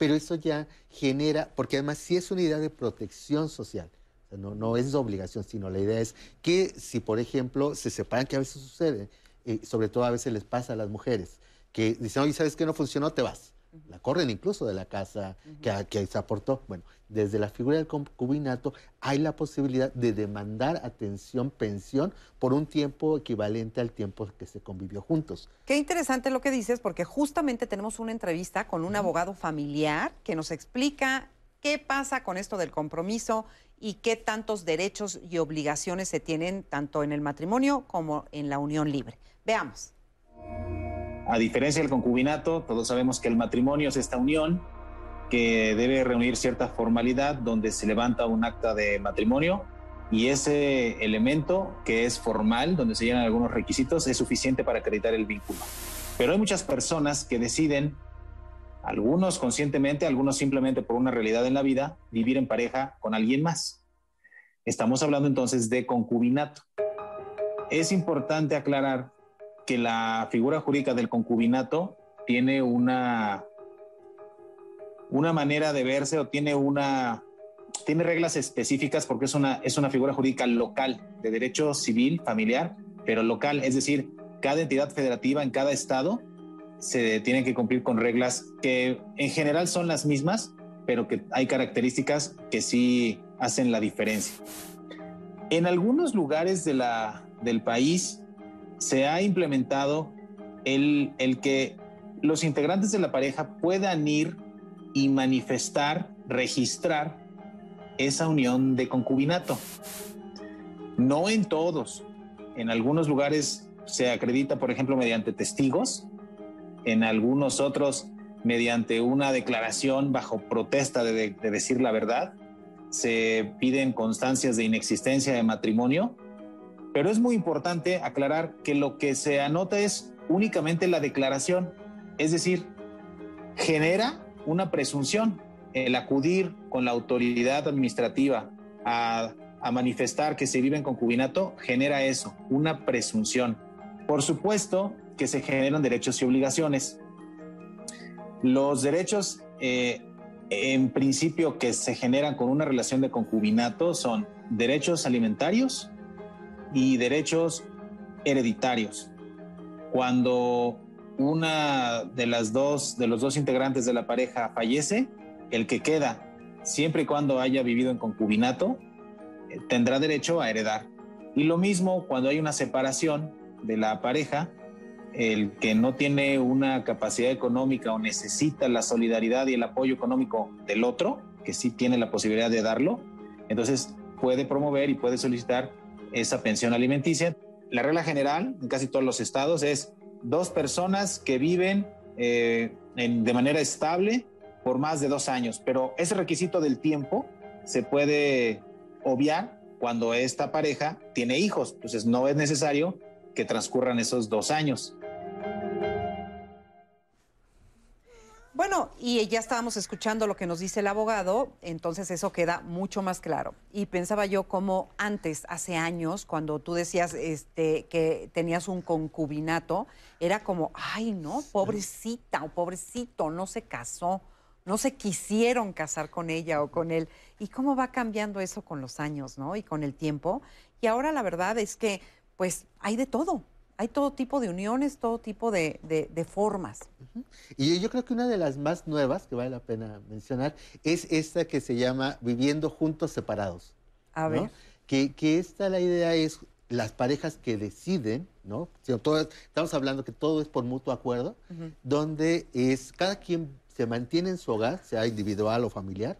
pero eso ya genera, porque además sí es una idea de protección social. No, no es obligación, sino la idea es que si, por ejemplo, se separan, que a veces sucede, eh, sobre todo a veces les pasa a las mujeres, que dicen, oye, ¿sabes qué no funcionó? Te vas. La corren incluso de la casa que, que se aportó. Bueno, desde la figura del concubinato hay la posibilidad de demandar atención, pensión, por un tiempo equivalente al tiempo que se convivió juntos. Qué interesante lo que dices, porque justamente tenemos una entrevista con un abogado familiar que nos explica qué pasa con esto del compromiso y qué tantos derechos y obligaciones se tienen tanto en el matrimonio como en la unión libre. Veamos. A diferencia del concubinato, todos sabemos que el matrimonio es esta unión que debe reunir cierta formalidad donde se levanta un acta de matrimonio y ese elemento que es formal, donde se llenan algunos requisitos, es suficiente para acreditar el vínculo. Pero hay muchas personas que deciden, algunos conscientemente, algunos simplemente por una realidad en la vida, vivir en pareja con alguien más. Estamos hablando entonces de concubinato. Es importante aclarar que la figura jurídica del concubinato tiene una, una manera de verse o tiene una tiene reglas específicas porque es una, es una figura jurídica local de derecho civil, familiar, pero local, es decir, cada entidad federativa en cada estado se tiene que cumplir con reglas que en general son las mismas, pero que hay características que sí hacen la diferencia. En algunos lugares de la, del país se ha implementado el, el que los integrantes de la pareja puedan ir y manifestar, registrar esa unión de concubinato. No en todos. En algunos lugares se acredita, por ejemplo, mediante testigos, en algunos otros mediante una declaración bajo protesta de, de, de decir la verdad. Se piden constancias de inexistencia de matrimonio, pero es muy importante aclarar que lo que se anota es únicamente la declaración, es decir, genera una presunción. El acudir con la autoridad administrativa a, manifestar que se vive en concubinato genera eso, una presunción. Por supuesto que se generan derechos y obligaciones. Los derechos, eh, en principio, que se generan con una relación de concubinato son derechos alimentarios y derechos hereditarios. Cuando una de las dos de los dos integrantes de la pareja fallece, el que queda, siempre y cuando haya vivido en concubinato, eh, tendrá derecho a heredar. Y lo mismo cuando hay una separación de la pareja, el que no tiene una capacidad económica o necesita la solidaridad y el apoyo económico del otro, que sí tiene la posibilidad de darlo, entonces puede promover y puede solicitar esa pensión alimenticia. La regla general en casi todos los estados es dos personas que viven eh, de manera estable por más de dos años, pero ese requisito del tiempo se puede obviar cuando esta pareja tiene hijos, entonces no es necesario que transcurran esos dos años. Bueno, y ya estábamos escuchando lo que nos dice el abogado, entonces eso queda mucho más claro. Y pensaba yo como antes, hace años, cuando tú decías este, que tenías un concubinato, era como, ay, no, pobrecita o pobrecito, no se casó, no se quisieron casar con ella o con él. ¿Y cómo va cambiando eso con los años, no? Y con el tiempo. Y ahora la verdad es que, pues, hay de todo. Hay todo tipo de uniones, todo tipo de, de- de formas. Y yo creo que una de las más nuevas que vale la pena mencionar es esta que se llama Viviendo Juntos Separados. A ¿no? ver. Que, que esta la idea es las parejas que deciden, ¿no? Si todo- estamos hablando que todo es por mutuo acuerdo, donde es cada quien se mantiene en su hogar, sea individual o familiar,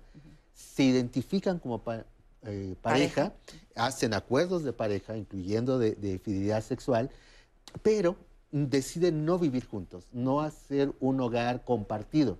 se identifican como pa- eh, pareja, hacen acuerdos de pareja, incluyendo de, de fidelidad sexual, pero deciden no vivir juntos, no hacer un hogar compartido.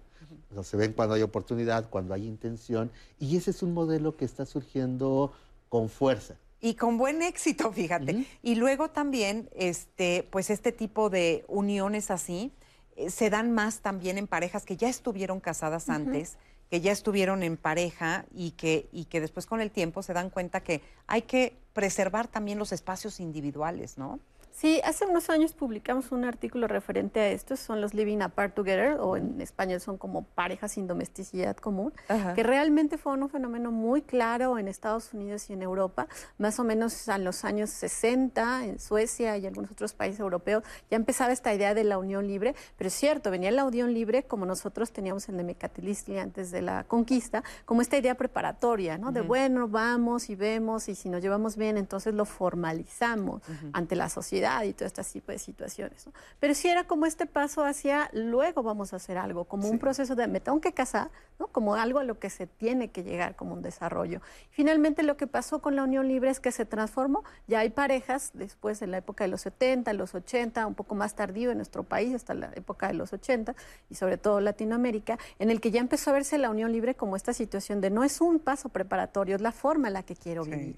O sea, se ven cuando hay oportunidad, cuando hay intención, y ese es un modelo que está surgiendo con fuerza. Y con buen éxito, fíjate. Y luego también, este, pues este tipo de uniones así eh, se dan más también en parejas que ya estuvieron casadas Ujú. antes, que ya estuvieron en pareja y que, y que después con el tiempo se dan cuenta que hay que preservar también los espacios individuales, ¿no? Sí, hace unos años publicamos un artículo referente a esto, son los living apart together, o en español son como parejas sin domesticidad común, Ajá. que realmente fue un fenómeno muy claro en Estados Unidos y en Europa, más o menos a los años 60, en Suecia y algunos otros países europeos, ya empezaba esta idea de la unión libre, pero es cierto, venía la unión libre como nosotros teníamos en Mecatilisti antes de la conquista, como esta idea preparatoria, ¿no? De bueno, vamos y vemos y si nos llevamos bien, entonces lo formalizamos ante la sociedad y todo este tipo de situaciones. ¿no? Pero sí era como este paso hacia luego vamos a hacer algo, como un proceso de me tengo que casar, ¿no? como algo a lo que se tiene que llegar como un desarrollo. Finalmente lo que pasó con la unión libre es que se transformó, ya hay parejas después en la época de los 70, los 80, un poco más tardío en nuestro país, hasta la época de los 80 y sobre todo Latinoamérica, en el que ya empezó a verse la unión libre como esta situación de no es un paso preparatorio, es la forma en la que quiero vivir.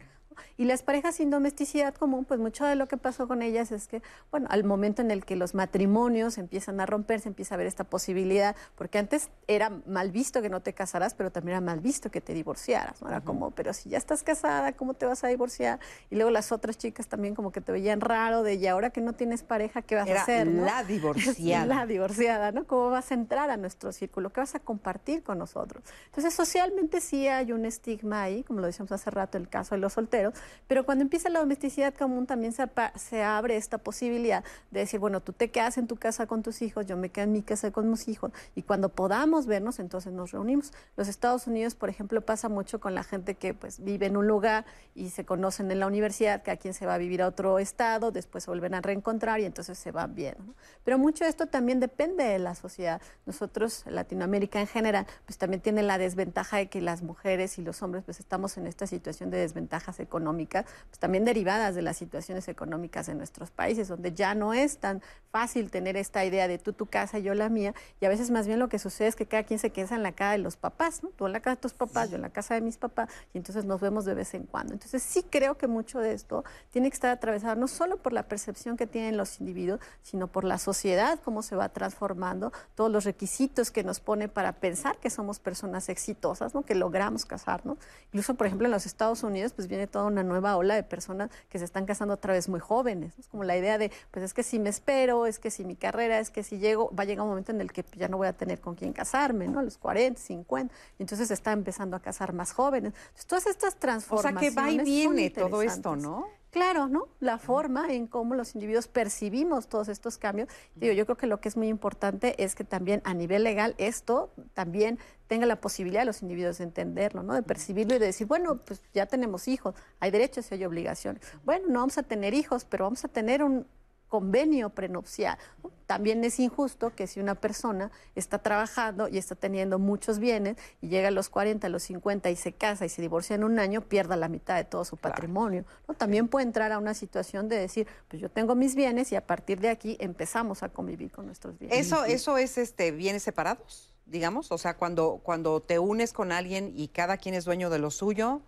Y las parejas sin domesticidad común, pues mucho de lo que pasó con ellas es que, bueno, al momento en el que los matrimonios empiezan a romperse, empieza a haber esta posibilidad, porque antes era mal visto que no te casaras, pero también era mal visto que te divorciaras, ¿no? Era como, pero si ya estás casada, ¿cómo te vas a divorciar? Y luego las otras chicas también como que te veían raro de, y ahora que no tienes pareja, ¿qué vas Era a hacer? no? la *laughs* divorciada. la divorciada, ¿no? ¿Cómo vas a entrar a nuestro círculo? ¿Qué vas a compartir con nosotros? Entonces, socialmente sí hay un estigma ahí, como lo decíamos hace rato, el caso de los solteros, pero cuando empieza la domesticidad común también se, se abre esta posibilidad de decir, bueno, tú te quedas en tu casa con tus hijos, yo me quedo en mi casa con mis hijos, y cuando podamos vernos, entonces nos reunimos. Los Estados Unidos, por ejemplo, pasa mucho con la gente que pues vive en un lugar y se conocen en la universidad, que a quien se va a vivir a otro estado, después se vuelven a reencontrar y entonces se van bien. ¿no? Pero mucho de esto también depende de la sociedad. Nosotros, Latinoamérica en general, pues también tiene la desventaja de que las mujeres y los hombres pues estamos en esta situación de desventajas económicas, pues también derivadas de las situaciones económicas de nuestros países, donde ya no es tan fácil tener esta idea de tú tu casa, yo la mía, y a veces más bien lo que sucede es que cada quien se queda en la casa de los papás. Tú en la casa de tus papás, yo en la casa de mis papás, y entonces nos vemos de vez en cuando. Entonces sí creo que mucho de esto tiene que estar atravesado no solo por la percepción que tienen los individuos, sino por la sociedad, cómo se va transformando, todos los requisitos que nos pone para pensar que somos personas exitosas, ¿no? que logramos casarnos. Incluso, por ejemplo, en los Estados Unidos, pues viene toda una nueva ola de personas que se están casando otra vez muy jóvenes. ¿no? Es como la idea de, pues es que si me espero, es que si mi carrera, es que si llego, va a llegar un momento en el que ya no voy a tener con quién casarme, ¿no? A los 40, 50. Y entonces se está empezando a casar más jóvenes. Entonces, todas estas O sea transformaciones que va y viene todo esto. ¿no? Claro, ¿no? La forma en cómo los individuos percibimos todos estos cambios. Digo, yo creo que lo que es muy importante es que también a nivel legal esto también tenga la posibilidad de los individuos de entenderlo, ¿no? De percibirlo y de decir, bueno, pues ya tenemos hijos, hay derechos y hay obligaciones. Bueno, no vamos a tener hijos, pero vamos a tener un convenio prenupcial. También es injusto que si una persona está trabajando y está teniendo muchos bienes y llega a los 40, a los 50 y se casa y se divorcia en un año, pierda la mitad de todo su patrimonio. ¿no? También puede entrar a una situación de decir, pues yo tengo mis bienes y a partir de aquí empezamos a convivir con nuestros bienes. Eso, eso es este bienes separados, digamos, o sea, cuando, cuando te unes con alguien y cada quien es dueño de lo suyo,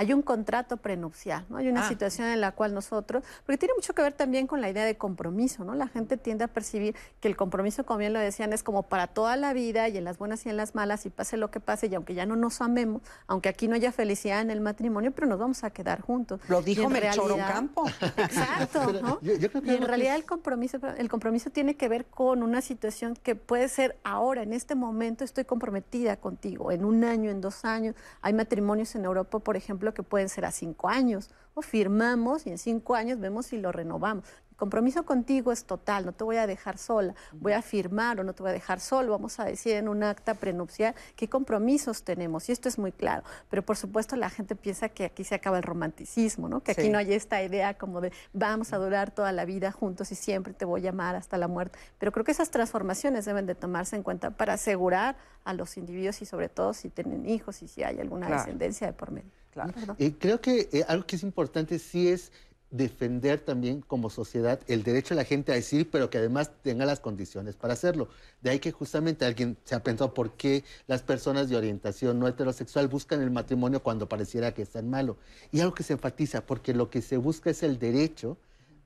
hay un contrato prenupcial, ¿no? Hay una Ah. situación en la cual nosotros, porque tiene mucho que ver también con la idea de compromiso, ¿no? La gente tiende a percibir que el compromiso, como bien lo decían, es como para toda la vida y en las buenas y en las malas y pase lo que pase y aunque ya no nos amemos, aunque aquí no haya felicidad en el matrimonio, pero nos vamos a quedar juntos. Lo dijo Melchor Ocampo. Exacto, ¿no? yo- yo creo que y en realidad es- el compromiso, el compromiso tiene que ver con una situación que puede ser ahora, en este momento estoy comprometida contigo, en un año, en dos años. Hay matrimonios en Europa, por ejemplo, que pueden ser a cinco años. O firmamos y en cinco años vemos si lo renovamos. Mi compromiso contigo es total, no te voy a dejar sola, voy a firmar o no te voy a dejar solo, vamos a decir en un acta prenupcial qué compromisos tenemos, y esto es muy claro. Pero por supuesto la gente piensa que aquí se acaba el romanticismo, ¿no? que aquí Sí. no hay esta idea como de vamos a durar toda la vida juntos y siempre te voy a amar hasta la muerte. Pero creo que esas transformaciones deben de tomarse en cuenta para asegurar a los individuos y sobre todo si tienen hijos y si hay alguna Claro. descendencia de por medio. Perdón. Eh, creo que eh, algo que es importante sí es defender también como sociedad el derecho de la gente a decir, pero que además tenga las condiciones para hacerlo. De ahí que justamente alguien se ha pensado por qué las personas de orientación no heterosexual buscan el matrimonio cuando pareciera que es tan malo. Y algo que se enfatiza, porque lo que se busca es el derecho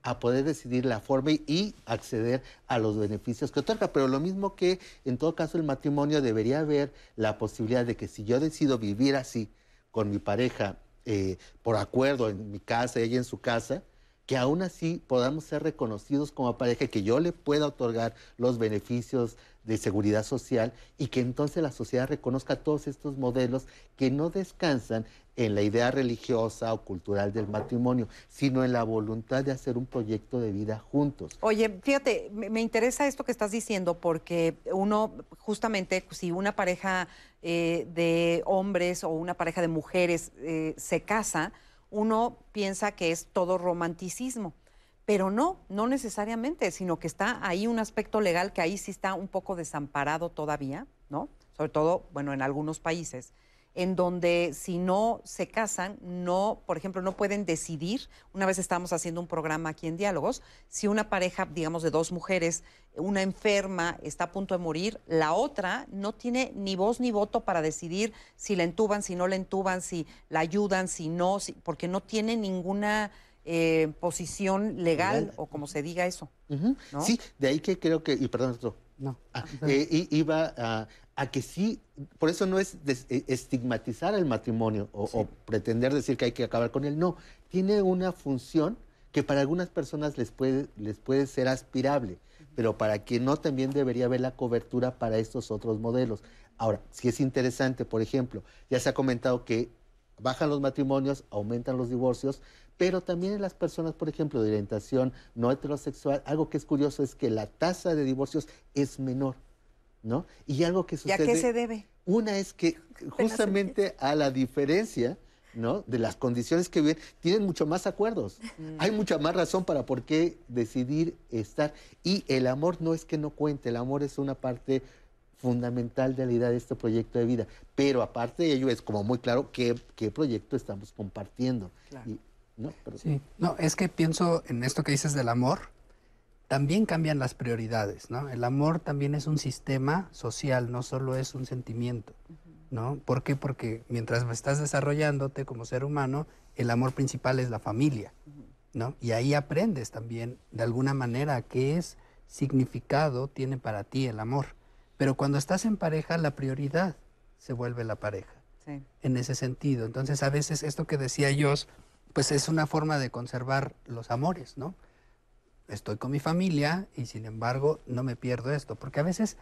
a poder decidir la forma y, acceder a los beneficios que otorga. Pero lo mismo que en todo caso el matrimonio debería haber la posibilidad de que si yo decido vivir así con mi pareja eh, por acuerdo en mi casa, ella en su casa, que aún así podamos ser reconocidos como pareja, que yo le pueda otorgar los beneficios de seguridad social y que entonces la sociedad reconozca todos estos modelos que no descansan en la idea religiosa o cultural del matrimonio, sino en la voluntad de hacer un proyecto de vida juntos. Oye, fíjate, me, interesa esto que estás diciendo porque uno, justamente, si una pareja eh, de hombres o una pareja de mujeres eh, se casa, uno piensa que es todo romanticismo. Pero no, no necesariamente, sino que está ahí un aspecto legal que ahí sí está un poco desamparado todavía, ¿no? Sobre todo, bueno, en algunos países, en donde si no se casan, no, por ejemplo, no pueden decidir. Una vez estábamos haciendo un programa aquí en Diálogos, si una pareja, digamos, de dos mujeres, una enferma está a punto de morir, la otra no tiene ni voz ni voto para decidir si la entuban, si no la entuban, si la ayudan, si no, si- porque no tiene ninguna eh, posición legal, Legal. o como se diga eso. Sí, de ahí que creo que, y perdón, otro. No. Ah, eh, iba a, a que sí, por eso no es eh, estigmatizar el matrimonio o, o pretender decir que hay que acabar con él, no, tiene una función que para algunas personas les puede, les puede ser aspirable, pero para quien no también debería haber la cobertura para estos otros modelos. Ahora, si es interesante, por ejemplo, ya se ha comentado que bajan los matrimonios, aumentan los divorcios, pero también en las personas, por ejemplo, de orientación no heterosexual, algo que es curioso es que la tasa de divorcios es menor, ¿no? Y algo que ¿Y a sucede... qué se debe? Una es que *laughs* justamente a la diferencia, ¿no? De las condiciones que viven, tienen mucho más acuerdos. Mm. Hay mucha más razón para por qué decidir estar. Y el amor no es que no cuente, el amor es una parte fundamental de la idea de este proyecto de vida. Pero aparte de ello es como muy claro qué, qué proyecto estamos compartiendo. Y- ¿no? Pero- Sí, no, es que pienso en esto que dices del amor, también cambian las prioridades, ¿no? El amor también es un sistema social, no solo es un sentimiento, ¿no? ¿Por qué? Porque mientras estás desarrollándote como ser humano, el amor principal es la familia, ¿no? Y ahí aprendes también, de alguna manera, qué es significado tiene para ti el amor. Pero cuando estás en pareja, la prioridad se vuelve la pareja Sí. en ese sentido. Entonces, a veces esto que decía yo, pues es una forma de conservar los amores, ¿no? Estoy con mi familia y sin embargo no me pierdo esto, porque a veces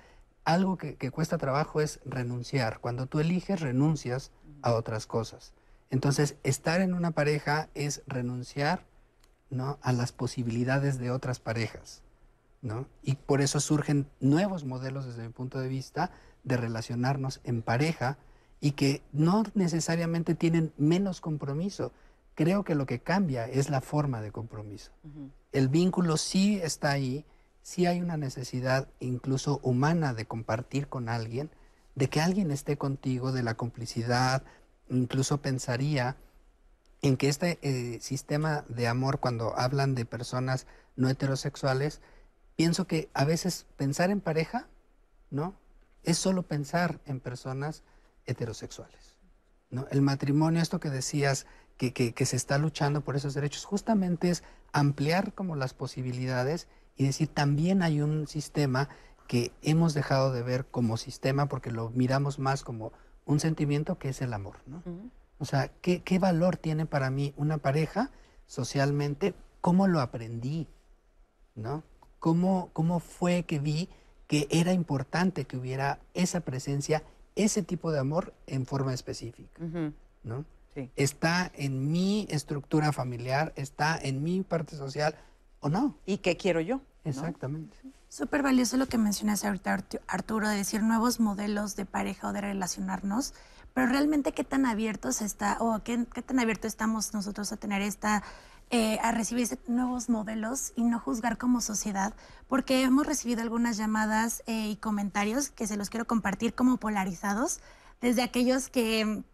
algo que, que cuesta trabajo es renunciar. Cuando tú eliges, renuncias a otras cosas. Entonces, estar en una pareja es renunciar ¿no? a las posibilidades de otras parejas. ¿no? Y por eso surgen nuevos modelos desde mi punto de vista de relacionarnos en pareja y que no necesariamente tienen menos compromiso, Creo que lo que cambia es la forma de compromiso. El vínculo sí está ahí, sí hay una necesidad incluso humana de compartir con alguien, de que alguien esté contigo, de la complicidad, incluso pensaría en que este eh, sistema de amor, cuando hablan de personas no heterosexuales, pienso que a veces pensar en pareja, ¿no? Es solo pensar en personas heterosexuales. ¿no? El matrimonio, esto que decías, que, que, se está luchando por esos derechos, justamente es ampliar como las posibilidades y decir, también hay un sistema que hemos dejado de ver como sistema porque lo miramos más como un sentimiento que es el amor. ¿no? O sea, ¿qué, ¿qué valor tiene para mí una pareja socialmente? ¿Cómo lo aprendí? ¿No? ¿Cómo, ¿Cómo fue que vi que era importante que hubiera esa presencia, ese tipo de amor en forma específica? ¿no? Está en mi estructura familiar, está en mi parte social o no. ¿Y qué quiero yo? Exactamente. Súper valioso lo que mencionas ahorita, Arturo, de decir nuevos modelos de pareja o de relacionarnos, pero realmente qué tan abiertos está o qué, qué tan abiertos estamos nosotros a tener esta eh, a recibir nuevos modelos y no juzgar como sociedad, porque hemos recibido algunas llamadas eh, y comentarios que se los quiero compartir como polarizados, desde aquellos que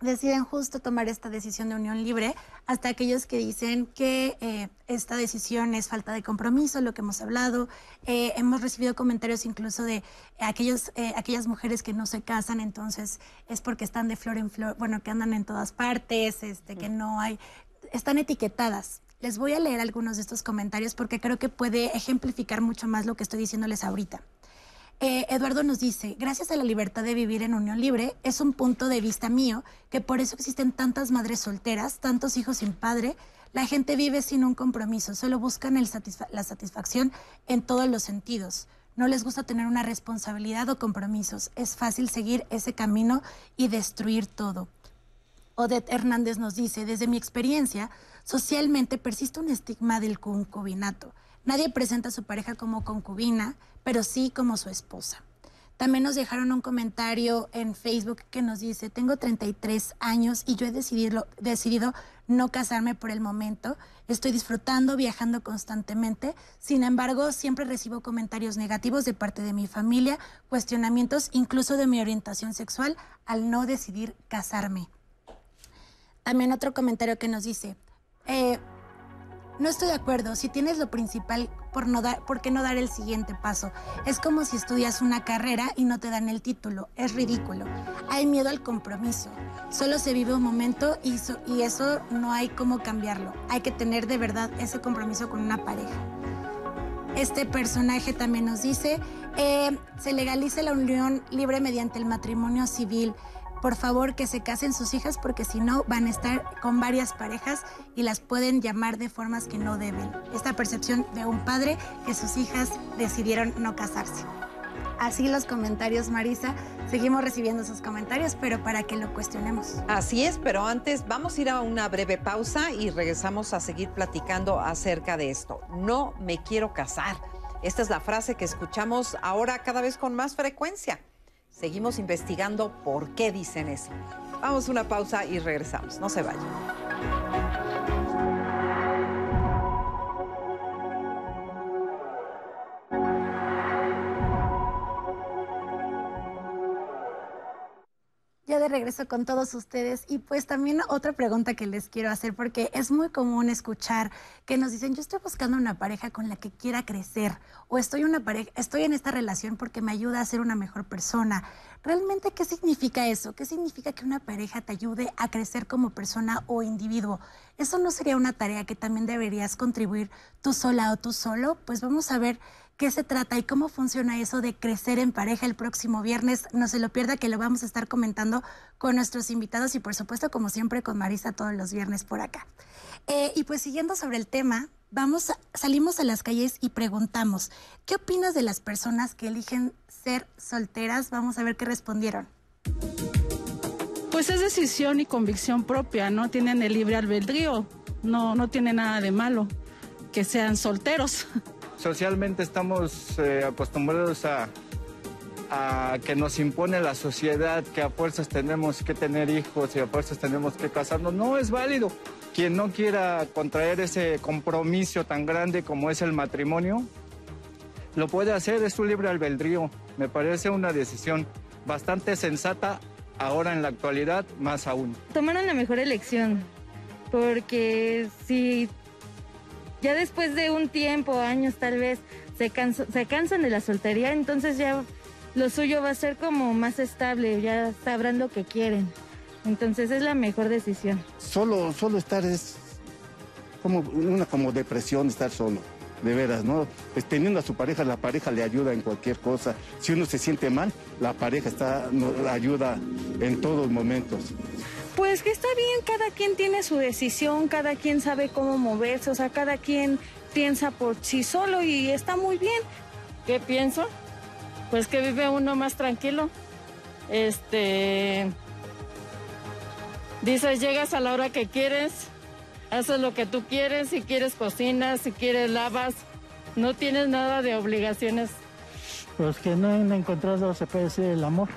deciden justo tomar esta decisión de unión libre, hasta aquellos que dicen que eh, esta decisión es falta de compromiso, lo que hemos hablado. Eh, hemos recibido comentarios incluso de aquellos, eh, aquellas mujeres que no se casan, entonces es porque están de flor en flor, bueno, que andan en todas partes, este, que no hay, están etiquetadas. Les voy a leer algunos de estos comentarios porque creo que puede ejemplificar mucho más lo que estoy diciéndoles ahorita. Eh, Eduardo nos dice, gracias a la libertad de vivir en unión libre, es un punto de vista mío que por eso existen tantas madres solteras, tantos hijos sin padre. La gente vive sin un compromiso, solo buscan la satisfacción en todos los sentidos. No les gusta tener una responsabilidad o compromisos. Es fácil seguir ese camino y destruir todo. Odette Hernández nos dice, desde mi experiencia, socialmente persiste un estigma del concubinato. Nadie presenta a su pareja como concubina, pero sí como su esposa. También nos dejaron un comentario en Facebook que nos dice, tengo 33 años y yo he decidido, decidido no casarme por el momento. Estoy disfrutando, viajando constantemente. Sin embargo, siempre recibo comentarios negativos de parte de mi familia, cuestionamientos incluso de mi orientación sexual al no decidir casarme. También otro comentario que nos dice, eh, no estoy de acuerdo. Si tienes lo principal, ¿por, no dar, ¿por qué no dar el siguiente paso? Es como si estudias una carrera y no te dan el título. Es ridículo. Hay miedo al compromiso. Solo se vive un momento y, y eso no hay cómo cambiarlo. Hay que tener de verdad ese compromiso con una pareja. Este personaje también nos dice, eh, se legaliza la unión libre mediante el matrimonio civil por favor que se casen sus hijas porque si no van a estar con varias parejas y las pueden llamar de formas que no deben. Esta percepción de un padre que sus hijas decidieron no casarse. Así los comentarios, Marisa. Seguimos recibiendo sus comentarios, pero para que lo cuestionemos. Así es, pero antes vamos a ir a una breve pausa y regresamos a seguir platicando acerca de esto. No me quiero casar. Esta es la frase que escuchamos ahora cada vez con más frecuencia. Seguimos investigando por qué dicen eso. Vamos a una pausa y regresamos. No se vayan. Ya de regreso con todos ustedes y pues también otra pregunta que les quiero hacer porque es muy común escuchar que nos dicen yo estoy buscando una pareja con la que quiera crecer o estoy una pareja estoy en esta relación porque me ayuda a ser una mejor persona. ¿Realmente qué significa eso? ¿Qué significa que una pareja te ayude a crecer como persona o individuo? ¿Eso no sería una tarea que también deberías contribuir tú sola o tú solo? Pues vamos a ver qué se trata y cómo funciona eso de crecer en pareja el próximo viernes. No se lo pierda que lo vamos a estar comentando con nuestros invitados y por supuesto como siempre con Marisa todos los viernes por acá. Eh, y pues siguiendo sobre el tema, vamos, salimos a las calles y preguntamos, ¿qué opinas de las personas que eligen ser solteras? Vamos a ver qué respondieron. Pues es decisión y convicción propia, no tienen el libre albedrío, no, no tiene nada de malo que sean solteros. *laughs* socialmente estamos eh, acostumbrados a, que nos impone la sociedad que a fuerzas tenemos que tener hijos y a fuerzas tenemos que casarnos. No es válido. quien no quiera contraer ese compromiso tan grande como es el matrimonio, lo puede hacer, es su libre albedrío. Me parece una decisión bastante sensata ahora en la actualidad, más aún. Tomaron la mejor elección, porque si ya después de un tiempo, años tal vez, se, canso- se cansan de la soltería, entonces ya lo suyo va a ser como más estable, ya sabrán lo que quieren. Entonces es la mejor decisión. Solo, solo estar es como una como depresión estar solo, de veras, ¿no? Pues teniendo a su pareja, la pareja le ayuda en cualquier cosa. Si uno se siente mal, la pareja está, no, ayuda en todos momentos. Pues que está bien, cada quien tiene su decisión, cada quien sabe cómo moverse, o sea, cada quien piensa por sí solo y está muy bien. ¿Qué pienso? Pues que vive uno más tranquilo. Este. Dices, llegas a la hora que quieres, haces lo que tú quieres, si quieres cocinas, si quieres lavas, no tienes nada de obligaciones. Pues que no han encontrado, se puede decir, el amor.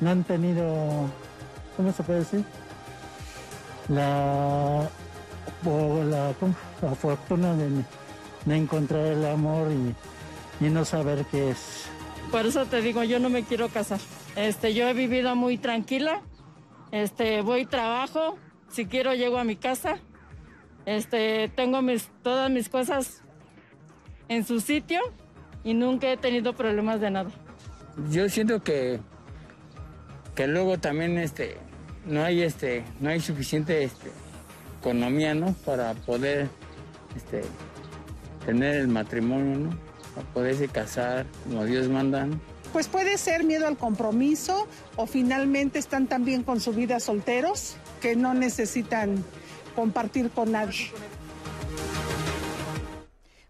No han tenido, ¿cómo se puede decir? La, o la, la fortuna de, de encontrar el amor y, y no saber qué es. Por eso te digo, yo no me quiero casar. Este, yo he vivido muy tranquila. Este, voy trabajo, si quiero llego a mi casa. Este, tengo mis todas mis cosas en su sitio y nunca he tenido problemas de nada. Yo siento que que luego también este no hay este no hay suficiente este, economía, ¿no? Para poder este tener el matrimonio, ¿no? Para poderse casar como Dios manda, ¿no? Pues puede ser miedo al compromiso o finalmente están también con su vida solteros que no necesitan compartir con nadie.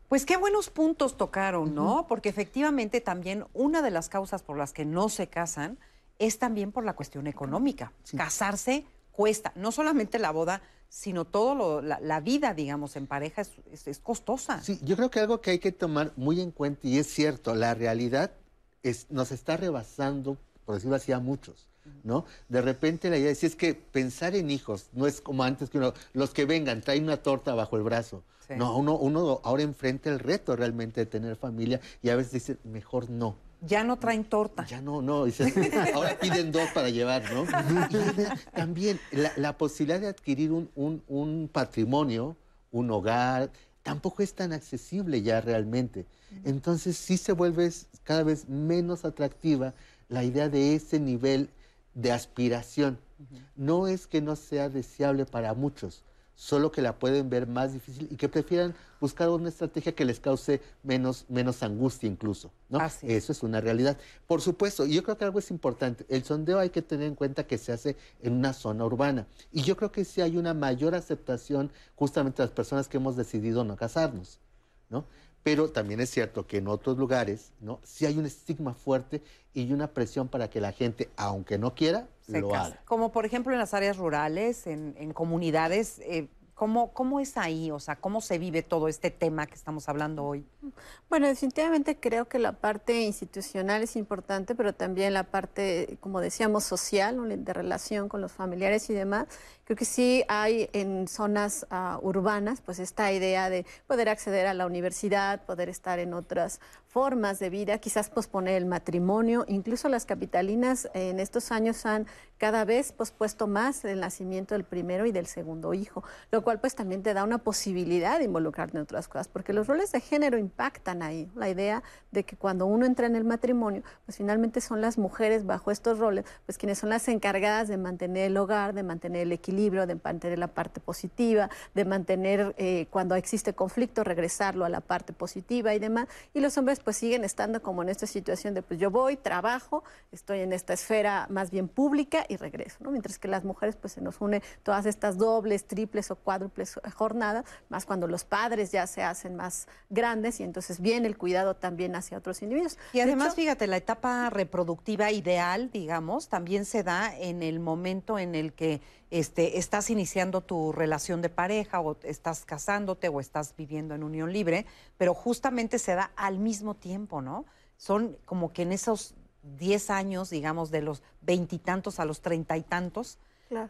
Pues qué buenos puntos tocaron, ¿no? Porque efectivamente también una de las causas por las que no se casan es también por la cuestión económica. Casarse cuesta, no solamente la boda, sino todo lo, la, la vida, digamos, en pareja es, es- es costosa. Sí, yo creo que algo que hay que tomar muy en cuenta, y es cierto, la realidad es, nos está rebasando, por decirlo así, a muchos. ¿No? De repente la idea es, es que pensar en hijos no es como antes que uno, los que vengan, traen una torta bajo el brazo. Sí. No, uno, uno ahora enfrenta el reto realmente de tener familia y a veces dice, mejor no. Ya no traen torta. Ya no, no. *laughs* ahora piden dos para llevar, ¿no? También la, la posibilidad de adquirir un, un- un patrimonio, un hogar, tampoco es tan accesible ya realmente. Entonces sí se vuelve cada vez menos atractiva la idea de ese nivel de aspiración. No es que no sea deseable para muchos, solo que la pueden ver más difícil y que prefieran buscar una estrategia que les cause menos, menos angustia incluso. ¿no? Eso es una realidad. Por supuesto, yo creo que algo es importante. El sondeo hay que tener en cuenta que se hace en una zona urbana. Y yo creo que sí hay una mayor aceptación justamente de las personas que hemos decidido no casarnos. ¿no? Pero también es cierto que en otros lugares, ¿no? Sí hay un estigma fuerte y una presión para que la gente, aunque no quiera, lo haga. Como por ejemplo en las áreas rurales, en, en comunidades, eh, ¿cómo, ¿cómo es ahí? O sea, ¿cómo se vive todo este tema que estamos hablando hoy? Bueno, definitivamente creo que la parte institucional es importante, pero también la parte, como decíamos, social, de relación con los familiares y demás. Creo que sí hay en zonas ah, urbanas, pues esta idea de poder acceder a la universidad, poder estar en otras formas de vida, quizás posponer el matrimonio. Incluso las capitalinas eh, en estos años han cada vez pospuesto más el nacimiento del primero y del segundo hijo, lo cual pues también te da una posibilidad de involucrarte en otras cosas, porque los roles de género impactan ahí. La idea de que cuando uno entra en el matrimonio, pues finalmente son las mujeres bajo estos roles, pues quienes son las encargadas de mantener el hogar, de mantener el equilibrio, de mantener la parte positiva, de mantener eh, cuando existe conflicto, regresarlo a la parte positiva y demás. Y los hombres pues siguen estando como en esta situación de pues yo voy, trabajo, estoy en esta esfera más bien pública y regreso, ¿no? Mientras que las mujeres pues se nos une todas estas dobles, triples o cuádruples jornadas, más cuando los padres ya se hacen más grandes y entonces viene el cuidado también hacia otros individuos. Y De además, hecho, fíjate, la etapa reproductiva ideal, digamos, también se da en el momento en el que este, estás iniciando tu relación de pareja o estás casándote o estás viviendo en unión libre, pero justamente se da al mismo tiempo, ¿no? Son como que en esos 10 años, digamos, de los veintitantos a los treinta y tantos,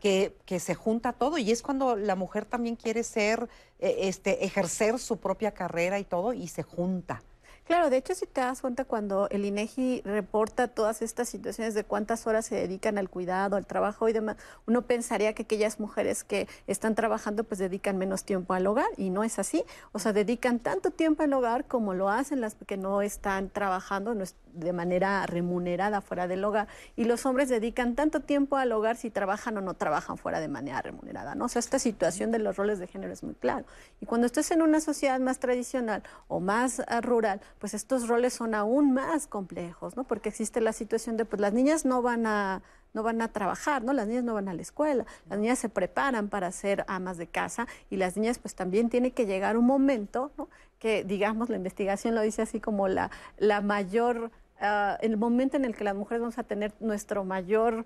que, que se junta todo y es cuando la mujer también quiere ser, eh, este, ejercer su propia carrera y todo y se junta. Claro, de hecho, si te das cuenta cuando el INEGI reporta todas estas situaciones de cuántas horas se dedican al cuidado, al trabajo y demás, uno pensaría que aquellas mujeres que están trabajando pues dedican menos tiempo al hogar y no es así. O sea, dedican tanto tiempo al hogar como lo hacen las que no están trabajando de manera remunerada fuera del hogar. Y los hombres dedican tanto tiempo al hogar si trabajan o no trabajan fuera de manera remunerada. ¿no? O sea, esta situación de los roles de género es muy claro. Y cuando estás en una sociedad más tradicional o más ah, rural, pues estos roles son aún más complejos, ¿no? Porque existe la situación de, pues las niñas no van a no van a trabajar, ¿no? Las niñas no van a la escuela, las niñas se preparan para ser amas de casa y las niñas pues también tiene que llegar un momento, ¿no? Que digamos la investigación lo dice así como la, la mayor, uh, el momento en el que las mujeres vamos a tener nuestro mayor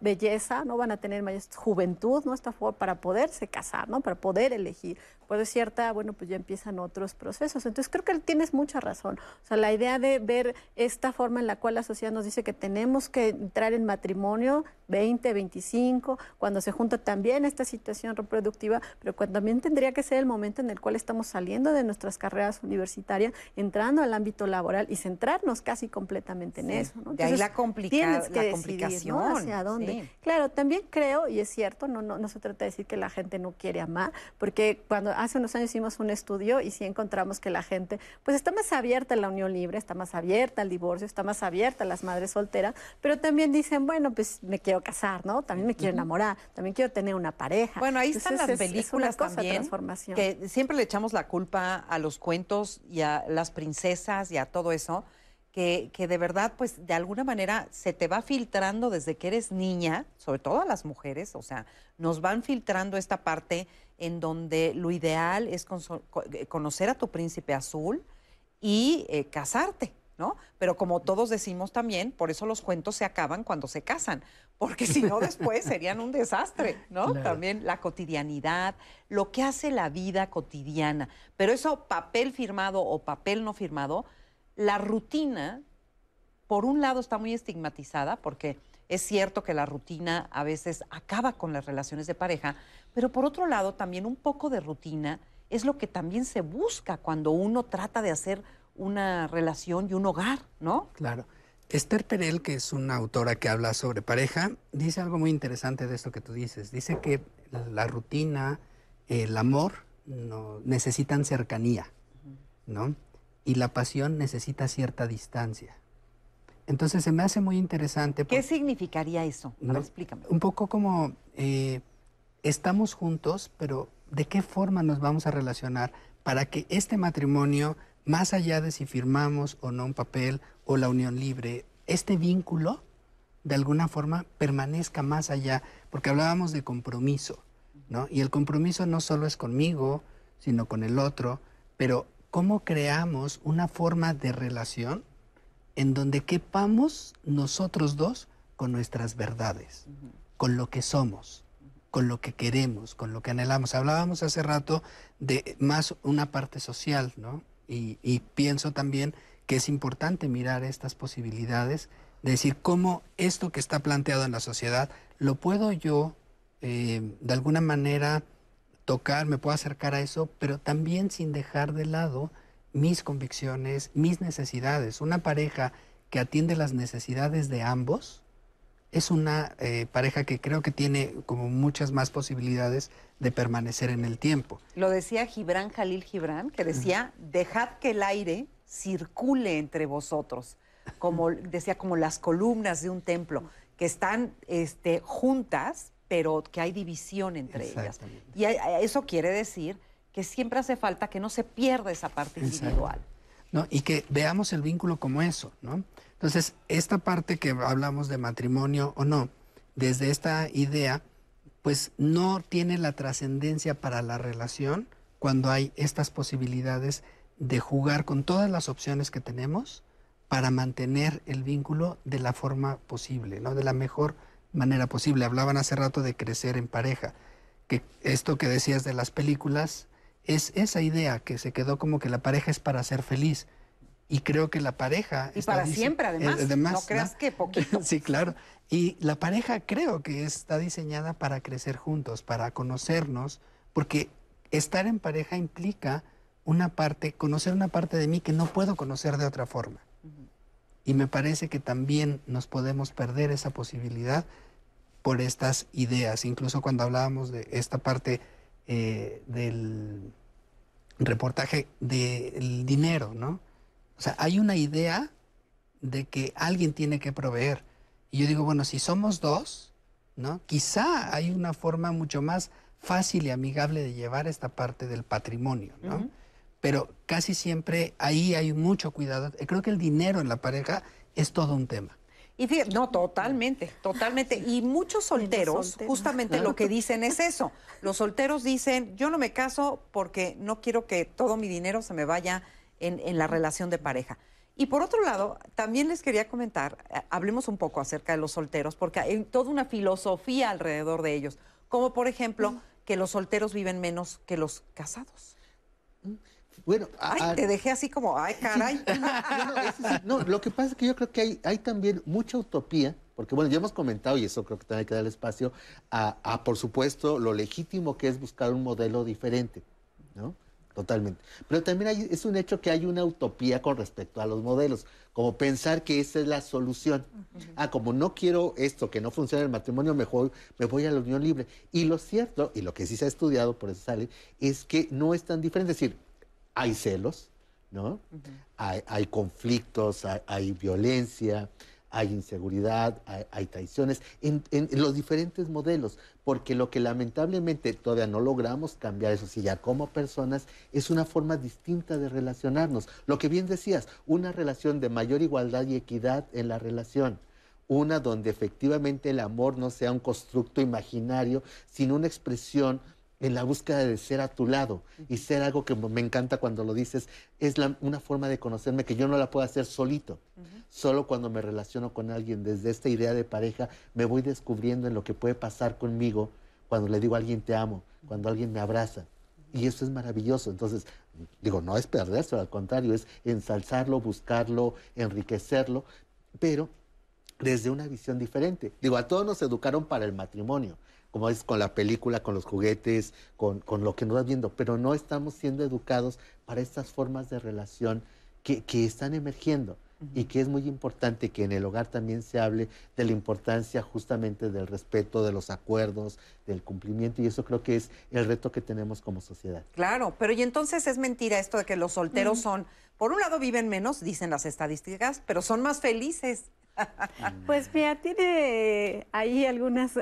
belleza, no van a tener mayor juventud, ¿no? Esta para poderse casar, ¿no? Para poder elegir. Por cierta, bueno, pues ya empiezan otros procesos. Entonces creo que tienes mucha razón. O sea, la idea de ver esta forma en la cual la sociedad nos dice que tenemos que entrar en matrimonio 20, 25, cuando se junta también esta situación reproductiva, pero cuando también tendría que ser el momento en el cual estamos saliendo de nuestras carreras universitarias, entrando al ámbito laboral y centrarnos casi completamente en eso. ¿no? de ahí la, complica la complicación dónde. Claro, también creo, y es cierto, no, no, no se trata de decir que la gente no quiere amar, porque cuando hace unos años hicimos un estudio y sí encontramos que la gente pues está más abierta a la unión libre, está más abierta al divorcio, está más abierta a las madres solteras, pero también dicen, bueno, pues me quiero casar, ¿no? También me quiero enamorar, también quiero tener una pareja. Bueno, ahí están las películas también, que siempre le echamos la culpa a los cuentos y a las princesas y a todo eso que, de verdad, pues de alguna manera se te va filtrando desde que eres niña, sobre todo a las mujeres, o sea, nos van filtrando esta parte en donde lo ideal es eh, conocer a tu príncipe azul y eh, casarte, ¿no? Pero como todos decimos también, por eso los cuentos se acaban cuando se casan, porque si no después *laughs* serían un desastre, ¿no? También la cotidianidad, lo que hace la vida cotidiana. Pero eso, papel firmado o papel no firmado, la rutina, por un lado, está muy estigmatizada porque es cierto que la rutina a veces acaba con las relaciones de pareja, pero por otro lado, también un poco de rutina es lo que también se busca cuando uno trata de hacer una relación y un hogar, ¿no? Claro. Esther Perel, que es una autora que habla sobre pareja, dice algo muy interesante de esto que tú dices. Dice que la rutina, el amor, no, necesitan cercanía, ¿no? Y la pasión necesita cierta distancia. Entonces se me hace muy interesante. ¿Qué significaría eso? explícame. Un poco como eh, estamos juntos, pero ¿de qué forma nos vamos a relacionar para que este matrimonio, más allá de si firmamos o no un papel o la unión libre, este vínculo de alguna forma permanezca más allá? Porque hablábamos de compromiso, ¿no? Y el compromiso no solo es conmigo, sino con el otro, pero cómo creamos una forma de relación en donde quepamos nosotros dos con nuestras verdades, con lo que somos, con lo que queremos, con lo que anhelamos. Hablábamos hace rato de más una parte social, ¿no? Y, pienso también que es importante mirar estas posibilidades, de decir cómo esto que está planteado en la sociedad, lo puedo yo eh, de alguna manera tocar, me puedo acercar a eso, pero también sin dejar de lado mis convicciones, mis necesidades. Una pareja que atiende las necesidades de ambos es una eh, pareja que creo que tiene como muchas más posibilidades de permanecer en el tiempo. Lo decía Gibran Jalil Gibran, que decía, dejad que el aire circule entre vosotros, como decía, como las columnas de un templo, que están este, juntas, pero que hay división entre ellas. Y eso quiere decir que siempre hace falta que no se pierda esa parte individual. ¿No? Y que veamos el vínculo como eso, ¿no? Entonces, esta parte que hablamos de matrimonio o no, desde esta idea, pues no tiene la trascendencia para la relación cuando hay estas posibilidades de jugar con todas las opciones que tenemos para mantener el vínculo de la forma posible, ¿no? De la mejor manera posible. Hablaban hace rato de crecer en pareja, que esto que decías de las películas es esa idea que se quedó como que la pareja es para ser feliz. Y creo que la pareja... Y para siempre, además. Eh, no creas que poquito. *laughs* sí, claro. Y la pareja creo que está diseñada para crecer juntos, para conocernos, porque estar en pareja implica una parte, conocer una parte de mí que no puedo conocer de otra forma. Y me parece que también nos podemos perder esa posibilidad por estas ideas. Incluso cuando hablábamos de esta parte eh, del reportaje del dinero, ¿no? O sea, hay una idea de que alguien tiene que proveer. Y yo digo, bueno, si somos dos, ¿no? Quizá hay una forma mucho más fácil y amigable de llevar esta parte del patrimonio, ¿no? Pero casi siempre ahí hay mucho cuidado. Creo que el dinero en la pareja es todo un tema. Y fíjate, no, totalmente, totalmente. Y muchos solteros, justamente lo que dicen es eso. Los solteros dicen, yo no me caso porque no quiero que todo mi dinero se me vaya en, en la relación de pareja. Y por otro lado, también les quería comentar, eh, hablemos un poco acerca de los solteros, porque hay toda una filosofía alrededor de ellos, como por ejemplo que los solteros viven menos que los casados. Bueno, ay, te dejé así como, ay, caray. no, lo que pasa es que yo creo que hay, hay también mucha utopía, porque bueno, ya hemos comentado, y eso creo que también hay que dar espacio, a, a, por supuesto, lo legítimo que es buscar un modelo diferente, ¿no? Totalmente. Pero también hay, es un hecho que hay una utopía con respecto a los modelos, como pensar que esa es la solución. Ah, como no quiero esto, que no funciona el matrimonio, mejor me voy a la unión libre. Y lo cierto, y lo que sí se ha estudiado, por eso sale, es que no es tan diferente. Es decir, hay celos, ¿no? hay, hay, conflictos, hay, hay violencia, hay inseguridad, hay, hay traiciones en, en, los diferentes modelos, porque lo que lamentablemente todavía no logramos cambiar, eso sí, ya como personas, es una forma distinta de relacionarnos. Lo que bien decías, una relación de mayor igualdad y equidad en la relación. Una donde efectivamente el amor no sea un constructo imaginario, sino una expresión en la búsqueda de ser a tu lado y ser algo que me encanta cuando lo dices, es la, una forma de conocerme que yo no la puedo hacer solito. Uh -huh. Solo cuando me relaciono con alguien desde esta idea de pareja, me voy descubriendo en lo que puede pasar conmigo cuando le digo a alguien te amo, cuando alguien me abraza. Y eso es maravilloso. Entonces, digo, no es perderse, al contrario, es ensalzarlo, buscarlo, enriquecerlo, pero desde una visión diferente. Digo, a todos nos educaron para el matrimonio como es con la película, con los juguetes, con, con, lo que nos vas viendo, pero no estamos siendo educados para estas formas de relación que, que están emergiendo uh -huh. y que es muy importante que en el hogar también se hable de la importancia justamente del respeto, de los acuerdos, del cumplimiento y eso creo que es el reto que tenemos como sociedad. Claro, pero y entonces es mentira esto de que los solteros uh -huh. son, por un lado viven menos, dicen las estadísticas, pero son más felices. Pues mira, tiene ahí algunas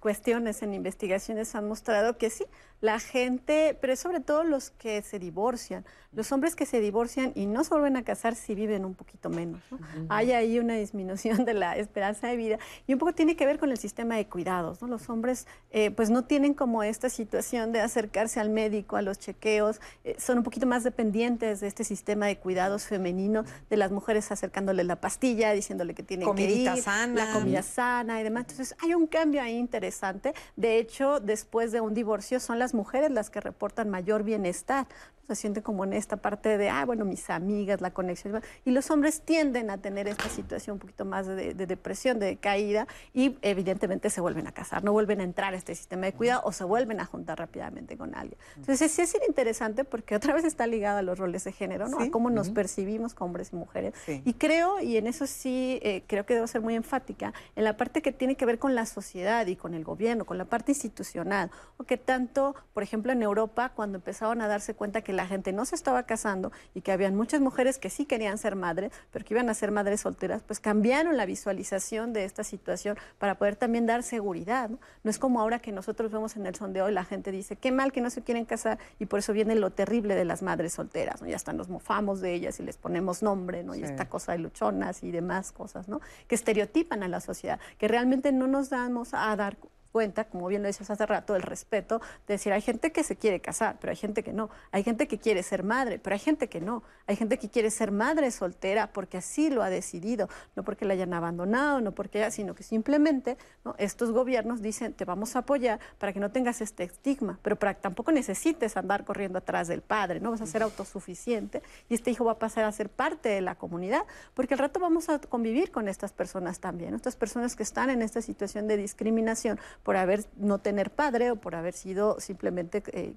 cuestiones en investigaciones han mostrado que sí, la gente, pero sobre todo los que se divorcian, los hombres que se divorcian y no se vuelven a casar si viven un poquito menos. ¿no? Uh -huh. Hay ahí una disminución de la esperanza de vida y un poco tiene que ver con el sistema de cuidados. ¿no? Los hombres eh, pues no tienen como esta situación de acercarse al médico, a los chequeos, eh, son un poquito más dependientes de este sistema de cuidados femenino, de las mujeres acercándole la pastilla, diciéndole que tienen Comidita que ir, sana. la comida sana y demás. Entonces hay un cambio ahí interesante. De hecho, después de un divorcio son las mujeres las que reportan mayor bienestar. Se siente como en esta parte de, ah, bueno, mis amigas, la conexión. Y los hombres tienden a tener esta situación un poquito más de, de depresión, de caída, y evidentemente se vuelven a casar, no vuelven a entrar a este sistema de cuidado o se vuelven a juntar rápidamente con alguien. Entonces, sí es interesante porque otra vez está ligado a los roles de género, ¿no? Sí. A cómo nos Uh -huh. percibimos como hombres y mujeres. Sí. Y creo, y en eso sí eh, creo que debo ser muy enfática, en la parte que tiene que ver con la sociedad y con el gobierno, con la parte institucional, o que tanto, por ejemplo, en Europa, cuando empezaron a darse cuenta que la gente no se estaba casando y que habían muchas mujeres que sí querían ser madres, pero que iban a ser madres solteras, pues cambiaron la visualización de esta situación para poder también dar seguridad. No, no es como ahora que nosotros vemos en el sondeo y la gente dice, qué mal que no se quieren casar y por eso viene lo terrible de las madres solteras, ¿no? Ya están nos mofamos de ellas y les ponemos nombre, ¿no? Sí. Y esta cosa de luchonas y demás cosas, ¿no? Que estereotipan a la sociedad, que realmente no nos damos a dar cuenta, como bien lo decías hace rato, el respeto, de decir, hay gente que se quiere casar, pero hay gente que no. Hay gente que quiere ser madre, pero hay gente que no. Hay gente que quiere ser madre soltera porque así lo ha decidido, no porque la hayan abandonado, no porque sino que simplemente ¿no? estos gobiernos dicen, te vamos a apoyar para que no tengas este estigma, pero para que tampoco necesites andar corriendo atrás del padre, no vas a ser autosuficiente y este hijo va a pasar a ser parte de la comunidad, porque al rato vamos a convivir con estas personas también, estas personas que están en esta situación de discriminación por haber no tener padre o por haber sido simplemente eh,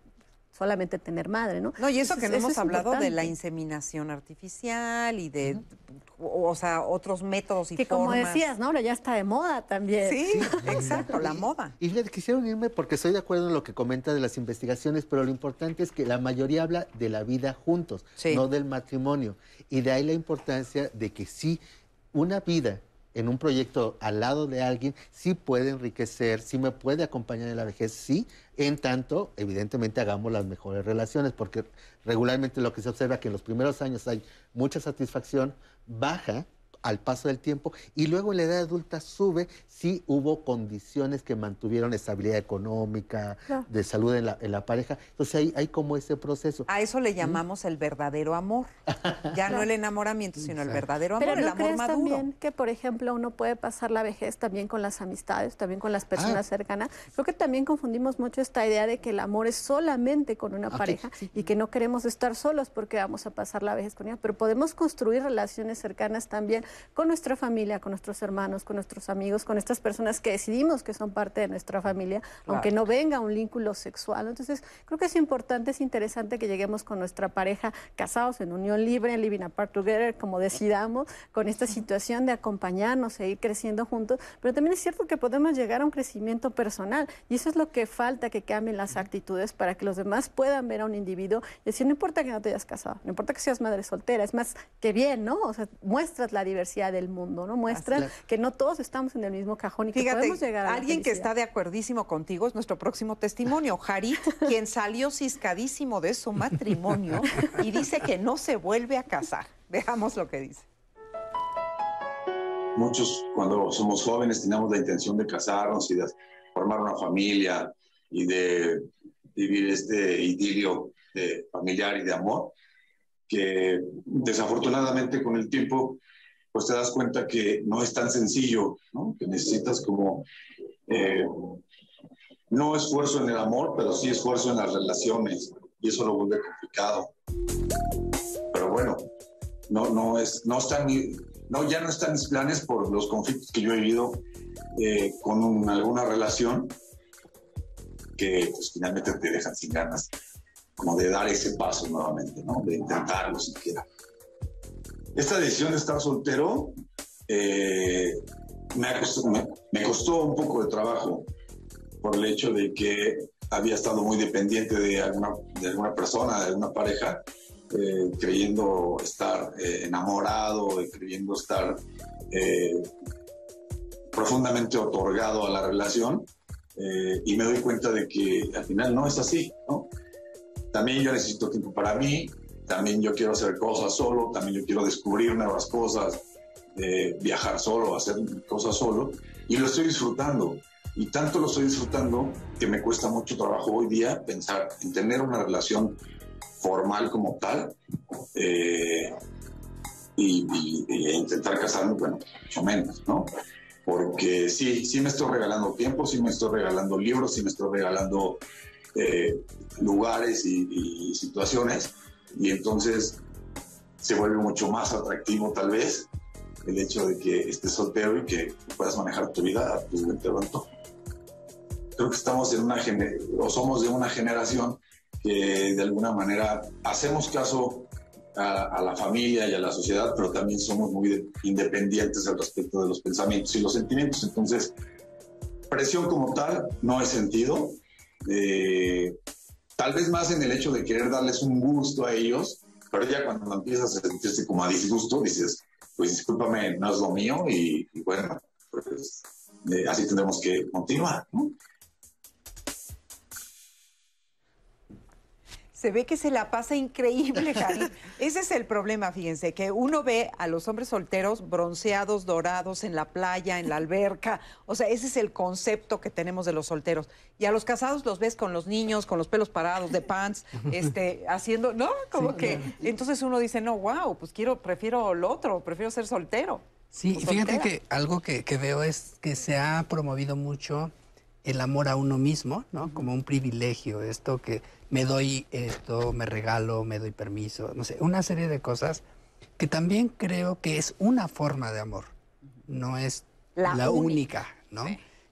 solamente tener madre, ¿no? No, y eso que no hemos hablado de la inseminación artificial y de, o, o sea, otros métodos y Que como formas. decías, ¿no? Ahora ya está de moda también. Sí, *laughs* exacto, la moda. Y fíjate, quisiera unirme porque estoy de acuerdo en lo que comenta de las investigaciones, pero lo importante es que la mayoría habla de la vida juntos, no del matrimonio. Y de ahí la importancia de que sí, una vida en un proyecto al lado de alguien sí puede enriquecer, sí me puede acompañar en la vejez, sí, en tanto, evidentemente, hagamos las mejores relaciones, porque regularmente lo que se observa es que en los primeros años hay mucha satisfacción, baja al paso del tiempo y luego en la edad adulta sube si hubo condiciones que mantuvieron estabilidad económica, Claro. de salud en la, en la pareja. Entonces hay, hay como ese proceso. A eso le llamamos el verdadero amor. Ya no el enamoramiento, sino el verdadero amor, Pero el ¿no amor crees maduro. también que, por ejemplo, uno puede pasar la vejez también con las amistades, también con las personas Ah. cercanas? Creo que también confundimos mucho esta idea de que el amor es solamente con una pareja y que no queremos estar solos porque vamos a pasar la vejez con ella, pero podemos construir relaciones cercanas también con nuestra familia, con nuestros hermanos, con nuestros amigos, con estas personas que decidimos que son parte de nuestra familia, aunque no venga un vínculo sexual. Entonces, creo que es importante, es interesante que lleguemos con nuestra pareja casados en unión libre, living apart together, como decidamos, con esta situación de acompañarnos e ir creciendo juntos. Pero también es cierto que podemos llegar a un crecimiento personal y eso es lo que falta, que cambien las actitudes para que los demás puedan ver a un individuo y decir, no importa que no te hayas casado, no importa que seas madre soltera, es más que bien, ¿no? O sea, muestras la diversidad del mundo, ¿no? Así es. que no todos estamos en el mismo cajón y que Fíjate, podemos llegar a la alguien que felicidad. está de acuerdísimo contigo es nuestro próximo testimonio, Harit, *laughs* quien salió ciscadísimo de su matrimonio y dice que no se vuelve a casar. Veamos lo que dice. Muchos cuando somos jóvenes tenemos la intención de casarnos y de formar una familia y de vivir este idilio de familiar y de amor, que desafortunadamente con el tiempo pues te das cuenta que no es tan sencillo, ¿no? que necesitas como eh, no esfuerzo en el amor, pero sí esfuerzo en las relaciones y eso lo vuelve complicado. Pero bueno, no, no es, no está en mi- no, ya no están mis planes por los conflictos que yo he vivido eh, con un- alguna relación que pues, finalmente te dejan sin ganas como de dar ese paso nuevamente, ¿no? De intentarlo siquiera. Esta decisión de estar soltero eh, me, costó un poco de trabajo por el hecho de que había estado muy dependiente de alguna, de alguna persona, de alguna pareja, eh, creyendo estar eh, enamorado, creyendo estar profundamente otorgado a la relación y me doy cuenta de que al final no es así. También yo necesito tiempo para mí, también yo quiero hacer cosas solo, también yo quiero descubrir nuevas cosas, eh, viajar solo, hacer cosas solo y lo estoy disfrutando. Y tanto lo estoy disfrutando que me cuesta mucho trabajo hoy día pensar en tener una relación formal como tal eh, y, intentar casarme, bueno, mucho menos, ¿no? Porque sí, sí me estoy regalando tiempo, sí me estoy regalando libros, sí me estoy regalando eh, lugares y, y situaciones y entonces se vuelve mucho más atractivo tal vez el hecho de que estés soltero y que puedas manejar tu vida a tu entero. Creo que estamos en una o somos de una generación que de alguna manera hacemos caso a, a la familia y a la sociedad, pero también somos muy de- independientes al respecto de los pensamientos y los sentimientos. Entonces, presión como tal no he sentido. Eh, tal vez más en el hecho de querer darles un gusto a ellos, pero ya cuando empiezas a sentirse como a disgusto, dices, pues discúlpame, no es lo mío y, bueno, pues eh, así tendremos que continuar. ¿no? Se ve que se la pasa increíble, Karim. *laughs* Ese es el problema, fíjense, que uno ve a los hombres solteros bronceados, dorados, en la playa, en la *laughs* alberca. O sea, ese es el concepto que tenemos de los solteros. Y a los casados los ves con los niños, con los pelos parados, de pants, *laughs* este, haciendo, ¿no? Como que. Entonces uno dice, no, wow, pues quiero, prefiero lo otro, prefiero ser soltero. Sí, fíjate que algo que, que veo es que se ha promovido mucho el amor a uno mismo, ¿no? Como un privilegio, esto que me doy esto, me regalo, me doy permiso, no sé, una serie de cosas que también creo que es una forma de amor, no es La la, única. única, ¿no?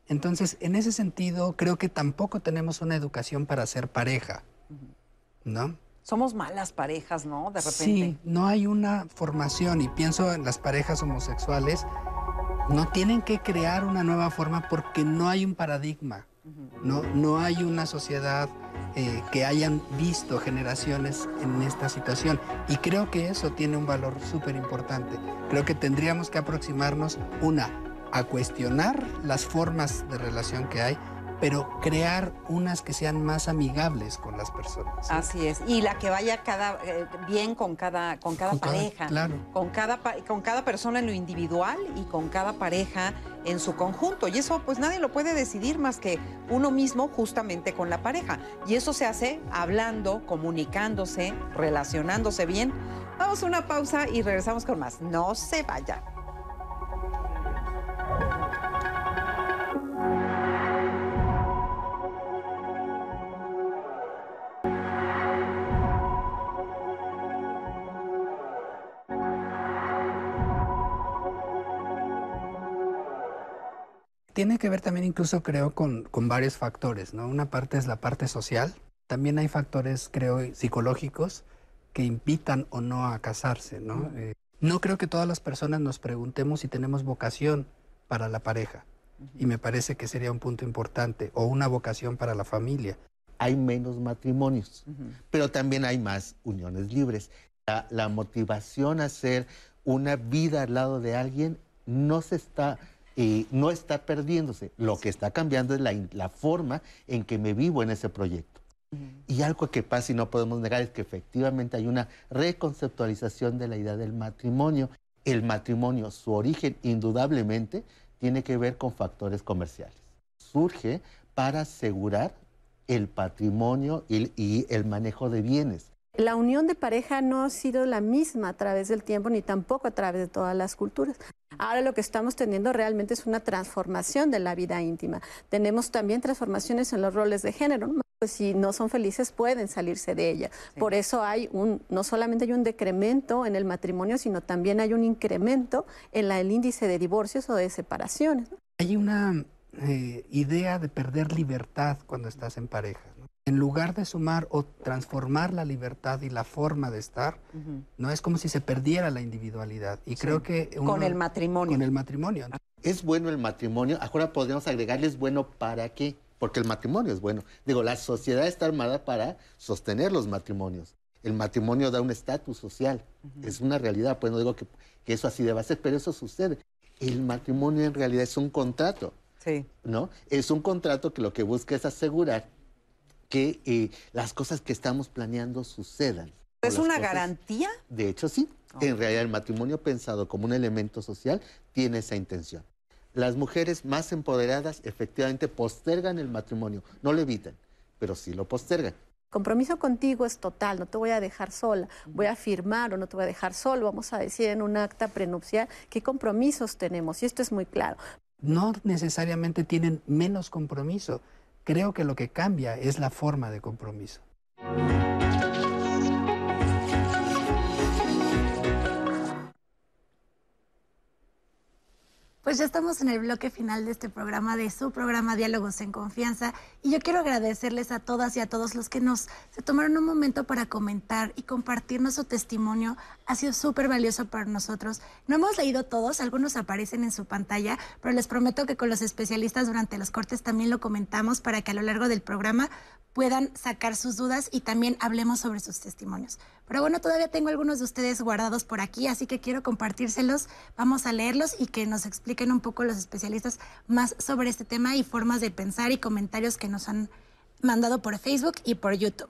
Entonces, en ese sentido, creo que tampoco tenemos una educación para ser pareja, ¿no? Somos malas parejas, ¿no? De repente. Sí, no hay una formación y pienso en las parejas homosexuales, no tienen que crear una nueva forma porque no hay un paradigma, no, no hay una sociedad eh, que hayan visto generaciones en esta situación. Y creo que eso tiene un valor súper importante. Creo que tendríamos que aproximarnos, una, a cuestionar las formas de relación que hay, pero crear unas que sean más amigables con las personas. Así es. Y la que vaya cada eh, bien con cada con cada Con cada- pareja, claro. con cada con cada persona en lo individual y con cada pareja en su conjunto. Y eso pues nadie lo puede decidir más que uno mismo justamente con la pareja. Y eso se hace hablando, comunicándose, relacionándose bien. Vamos a una pausa y regresamos con más. No se vaya. Tiene que ver también incluso creo con, con varios factores, ¿no? Una parte es la parte social, también hay factores creo psicológicos que invitan o no a casarse, ¿no? Eh, no creo que todas las personas nos preguntemos si tenemos vocación para la pareja y me parece que sería un punto importante o una vocación para la familia. Hay menos matrimonios, pero también hay más uniones libres. La, la motivación a hacer una vida al lado de alguien no se está, eh, no está perdiéndose. Lo que está cambiando es la, in- la forma en que me vivo en ese proyecto. Y algo que pasa y no podemos negar es que efectivamente hay una reconceptualización de la idea del matrimonio. El matrimonio, su origen indudablemente tiene que ver con factores comerciales. Surge para asegurar el patrimonio y, y el manejo de bienes. La unión de pareja no ha sido la misma a través del tiempo ni tampoco a través de todas las culturas. Ahora lo que estamos teniendo realmente es una transformación de la vida íntima. Tenemos también transformaciones en los roles de género. ¿no? Pues si no son felices pueden salirse de ella. Por eso hay un, no solamente hay un decremento en el matrimonio, sino también hay un incremento en la- el índice de divorcios o de separaciones. ¿no? Hay una eh, idea de perder libertad cuando estás en pareja. En lugar de sumar o transformar la libertad y la forma de estar, no es como si se perdiera la individualidad. Y creo que Con el matrimonio. Con el matrimonio. Es bueno el matrimonio, ahora podríamos agregarle es bueno para qué, porque el matrimonio es bueno. Digo, la sociedad está armada para sostener los matrimonios. El matrimonio da un estatus social, es una realidad, pues no digo que, que eso así deba ser, pero eso sucede. El matrimonio en realidad es un contrato. Sí. ¿no? Es un contrato que lo que busca es asegurar que eh, las cosas que estamos planeando sucedan. ¿Es una cosas- garantía? De hecho, sí. En realidad, el matrimonio pensado como un elemento social tiene esa intención. Las mujeres más empoderadas efectivamente postergan el matrimonio, no lo evitan, pero sí lo postergan. compromiso contigo es total, no te voy a dejar sola, voy a firmar o no te voy a dejar solo, vamos a decir en un acta prenupcial qué compromisos tenemos, y esto es muy claro. No necesariamente tienen menos compromiso. Creo que lo que cambia es la forma de compromiso. Pues ya estamos en el bloque final de este programa, de su programa Diálogos en Confianza. Y yo quiero agradecerles a todas y a todos los que nos se tomaron un momento para comentar y compartirnos su testimonio. Ha sido súper valioso para nosotros. No hemos leído todos, algunos aparecen en su pantalla, pero les prometo que con los especialistas durante los cortes también lo comentamos para que a lo largo del programa puedan sacar sus dudas y también hablemos sobre sus testimonios. Pero bueno, todavía tengo algunos de ustedes guardados por aquí, así que quiero compartírselos. Vamos a leerlos y que nos expliquen un poco los especialistas más sobre este tema y formas de pensar y comentarios que nos han mandado por Facebook y por YouTube.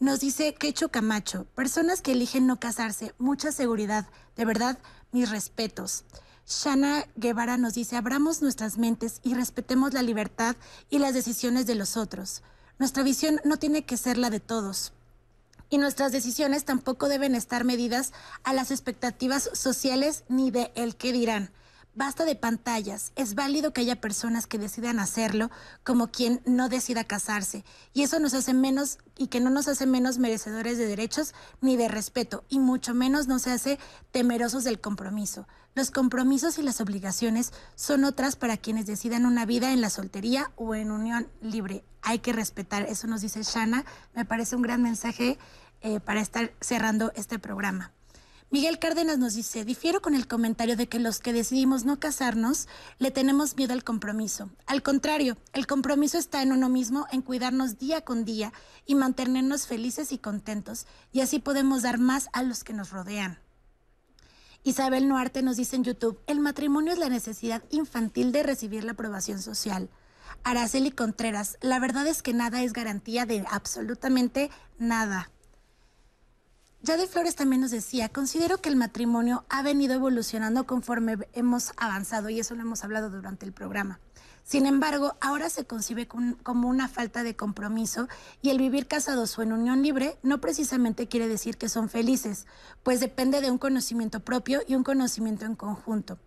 Nos dice Quecho Camacho, personas que eligen no casarse, mucha seguridad, de verdad, mis respetos. Shana Guevara nos dice, abramos nuestras mentes y respetemos la libertad y las decisiones de los otros. Nuestra visión no tiene que ser la de todos. Y nuestras decisiones tampoco deben estar medidas a las expectativas sociales ni de el que dirán. Basta de pantallas. Es válido que haya personas que decidan hacerlo como quien no decida casarse. Y eso nos hace menos y que no nos hace menos merecedores de derechos ni de respeto. Y mucho menos nos hace temerosos del compromiso. Los compromisos y las obligaciones son otras para quienes decidan una vida en la soltería o en unión libre. Hay que respetar. Eso nos dice Shana. Me parece un gran mensaje eh, para estar cerrando este programa. Miguel Cárdenas nos dice, difiero con el comentario de que los que decidimos no casarnos le tenemos miedo al compromiso. Al contrario, el compromiso está en uno mismo, en cuidarnos día con día y mantenernos felices y contentos, y así podemos dar más a los que nos rodean. Isabel Noarte nos dice en YouTube, el matrimonio es la necesidad infantil de recibir la aprobación social. Araceli Contreras, la verdad es que nada es garantía de absolutamente nada. Yade Flores también nos decía, considero que el matrimonio ha venido evolucionando conforme hemos avanzado y eso lo hemos hablado durante el programa. Sin embargo, ahora se concibe como una falta de compromiso y el vivir casados o en unión libre no precisamente quiere decir que son felices, pues depende de un conocimiento propio y un conocimiento en conjunto.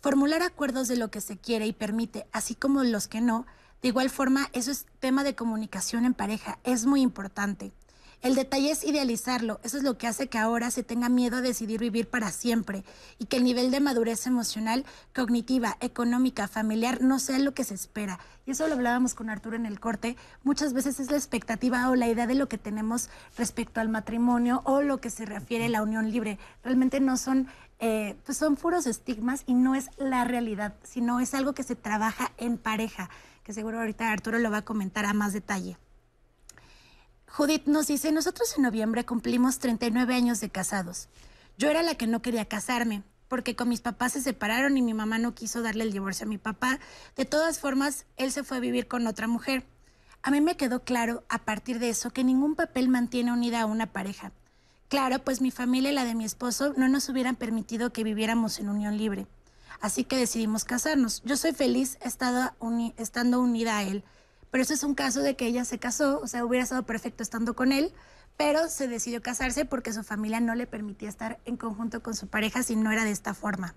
Formular acuerdos de lo que se quiere y permite, así como los que no, de igual forma, eso es tema de comunicación en pareja, es muy importante. El detalle es idealizarlo. Eso es lo que hace que ahora se tenga miedo a decidir vivir para siempre y que el nivel de madurez emocional, cognitiva, económica, familiar no sea lo que se espera. Y eso lo hablábamos con Arturo en el corte. Muchas veces es la expectativa o la idea de lo que tenemos respecto al matrimonio o lo que se refiere a la unión libre. Realmente no son eh, pues son puros estigmas y no es la realidad, sino es algo que se trabaja en pareja, que seguro ahorita Arturo lo va a comentar a más detalle. Judith nos dice, nosotros en noviembre cumplimos 39 años de casados. Yo era la que no quería casarme, porque con mis papás se separaron y mi mamá no quiso darle el divorcio a mi papá. De todas formas, él se fue a vivir con otra mujer. A mí me quedó claro, a partir de eso, que ningún papel mantiene unida a una pareja. Claro, pues mi familia y la de mi esposo no nos hubieran permitido que viviéramos en unión libre. Así que decidimos casarnos. Yo soy feliz estando, unida a él pero eso es un caso de que ella se casó, o sea, hubiera estado perfecto estando con él, pero se decidió casarse porque su familia no le permitía estar en conjunto con su pareja si no era de esta forma.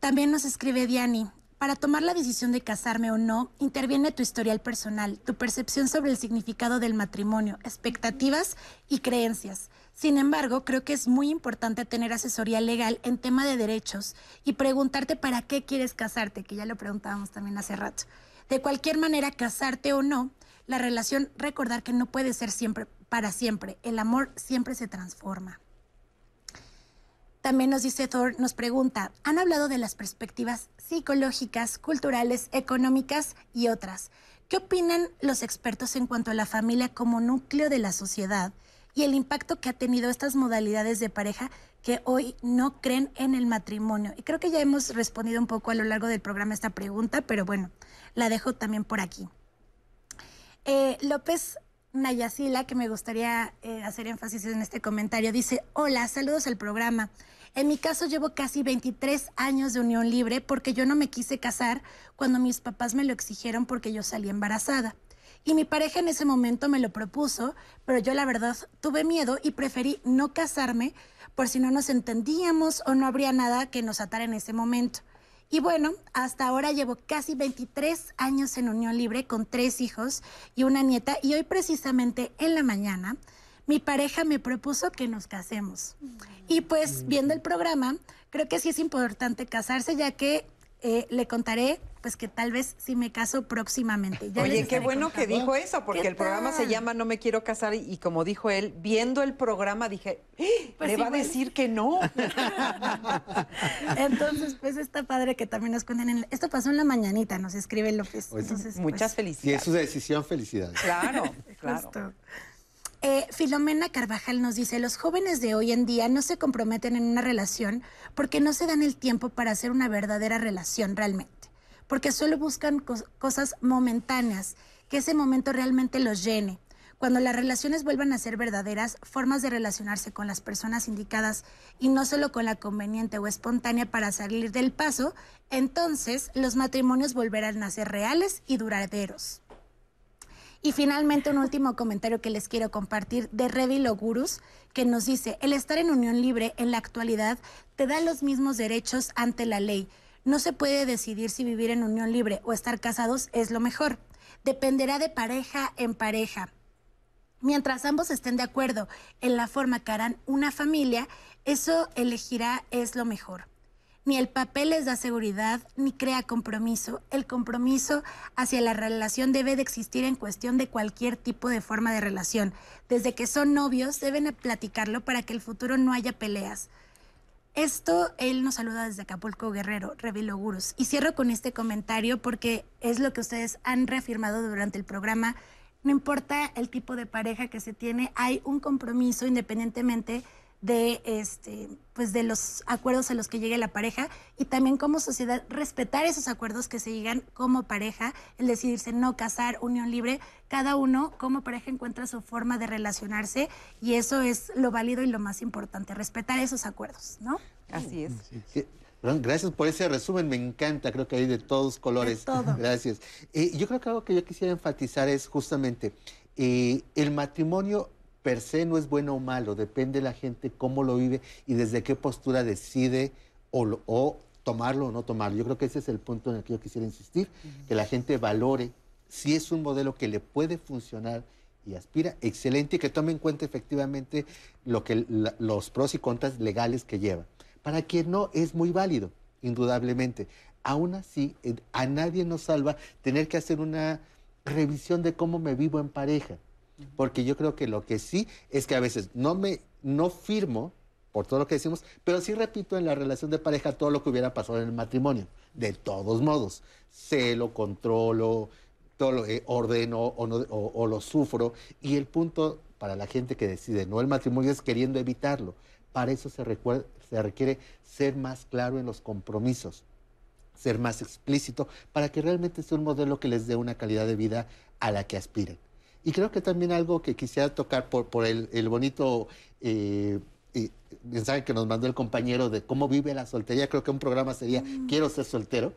También nos escribe Diani, para tomar la decisión de casarme o no, interviene tu historial personal, tu percepción sobre el significado del matrimonio, expectativas y creencias. Sin embargo, creo que es muy importante tener asesoría legal en tema de derechos y preguntarte para qué quieres casarte, que ya lo preguntábamos también hace rato. De cualquier manera, casarte o no, la relación, recordar que no puede ser siempre para siempre. El amor siempre se transforma. También nos dice Thor, nos pregunta, han hablado de las perspectivas psicológicas, culturales, económicas y otras. ¿Qué opinan los expertos en cuanto a la familia como núcleo de la sociedad y el impacto que ha tenido estas modalidades de pareja que hoy no creen en el matrimonio? Y creo que ya hemos respondido un poco a lo largo del programa esta pregunta, pero bueno, la dejo también por aquí. Eh, López Nayasila, que me gustaría eh, hacer énfasis en este comentario, dice, hola, saludos al programa. En mi caso llevo casi 23 años de unión libre porque yo no me quise casar cuando mis papás me lo exigieron porque yo salí embarazada. Y mi pareja en ese momento me lo propuso, pero yo la verdad tuve miedo y preferí no casarme por si no nos entendíamos o no habría nada que nos atara en ese momento. Y bueno, hasta ahora llevo casi 23 años en unión libre con tres hijos y una nieta y hoy precisamente en la mañana mi pareja me propuso que nos casemos. Y pues viendo el programa, creo que sí es importante casarse ya que eh, le contaré pues que tal vez sí me caso próximamente. Oye, qué bueno que dijo eso, porque el programa se llama No me quiero casar y, como dijo él, viendo el programa dije, ¡Ah! pues le va a pues. decir que no. *laughs* Entonces, pues está padre que también nos cuenten. Esto pasó en la mañanita, nos escribe López. Entonces, Muchas felicidades. Si es su decisión, felicidades. Claro, *laughs* claro. Eh, Filomena Carvajal nos dice, los jóvenes de hoy en día no se comprometen en una relación porque no se dan el tiempo para hacer una verdadera relación realmente porque solo buscan cosas momentáneas, que ese momento realmente los llene. Cuando las relaciones vuelvan a ser verdaderas, formas de relacionarse con las personas indicadas y no solo con la conveniente o espontánea para salir del paso, entonces los matrimonios volverán a ser reales y duraderos. Y finalmente un último comentario que les quiero compartir de Revi Logurus, que nos dice, el estar en unión libre en la actualidad te da los mismos derechos ante la ley. No se puede decidir si vivir en unión libre o estar casados es lo mejor. Dependerá de pareja en pareja. Mientras ambos estén de acuerdo en la forma que harán una familia, eso elegirá es lo mejor. Ni el papel les da seguridad ni crea compromiso. El compromiso hacia la relación debe de existir en cuestión de cualquier tipo de forma de relación. Desde que son novios deben platicarlo para que el futuro no haya peleas. Esto, él nos saluda desde Acapulco Guerrero, Revilo Gurus. Y cierro con este comentario porque es lo que ustedes han reafirmado durante el programa. No importa el tipo de pareja que se tiene, hay un compromiso independientemente de este pues de los acuerdos a los que llegue la pareja y también como sociedad respetar esos acuerdos que se llegan como pareja, el decidirse no casar, unión libre, cada uno como pareja encuentra su forma de relacionarse y eso es lo válido y lo más importante, respetar esos acuerdos, ¿no? Así es. gracias por ese resumen, me encanta, creo que hay de todos colores. todo. Gracias. Eh, yo creo que algo que yo quisiera enfatizar es justamente eh, el matrimonio per se no es bueno o malo, depende de la gente cómo lo vive y desde qué postura decide o, tomarlo o no tomarlo. Yo creo que ese es el punto en el que yo quisiera insistir, que la gente valore si es un modelo que le puede funcionar y aspira, excelente, y que tome en cuenta efectivamente lo que, los pros y contras legales que lleva. Para quien no, es muy válido, indudablemente. Aún así, a nadie nos salva tener que hacer una revisión de cómo me vivo en pareja porque yo creo que lo que sí es que a veces no me no firmo por todo lo que decimos, pero sí repito en la relación de pareja todo lo que hubiera pasado en el matrimonio, de todos modos, celo, controlo, todo lo eh, ordeno o, lo sufro y el punto para la gente que decide no el matrimonio es queriendo evitarlo. Para eso se, se requiere ser más claro en los compromisos, ser más explícito, para que realmente sea un modelo que les dé una calidad de vida a la que aspiren. Y creo que también algo que quisiera tocar por, por el, el bonito eh, mensaje que nos mandó el compañero de cómo vive la soltería, creo que un programa sería mm. Quiero ser soltero,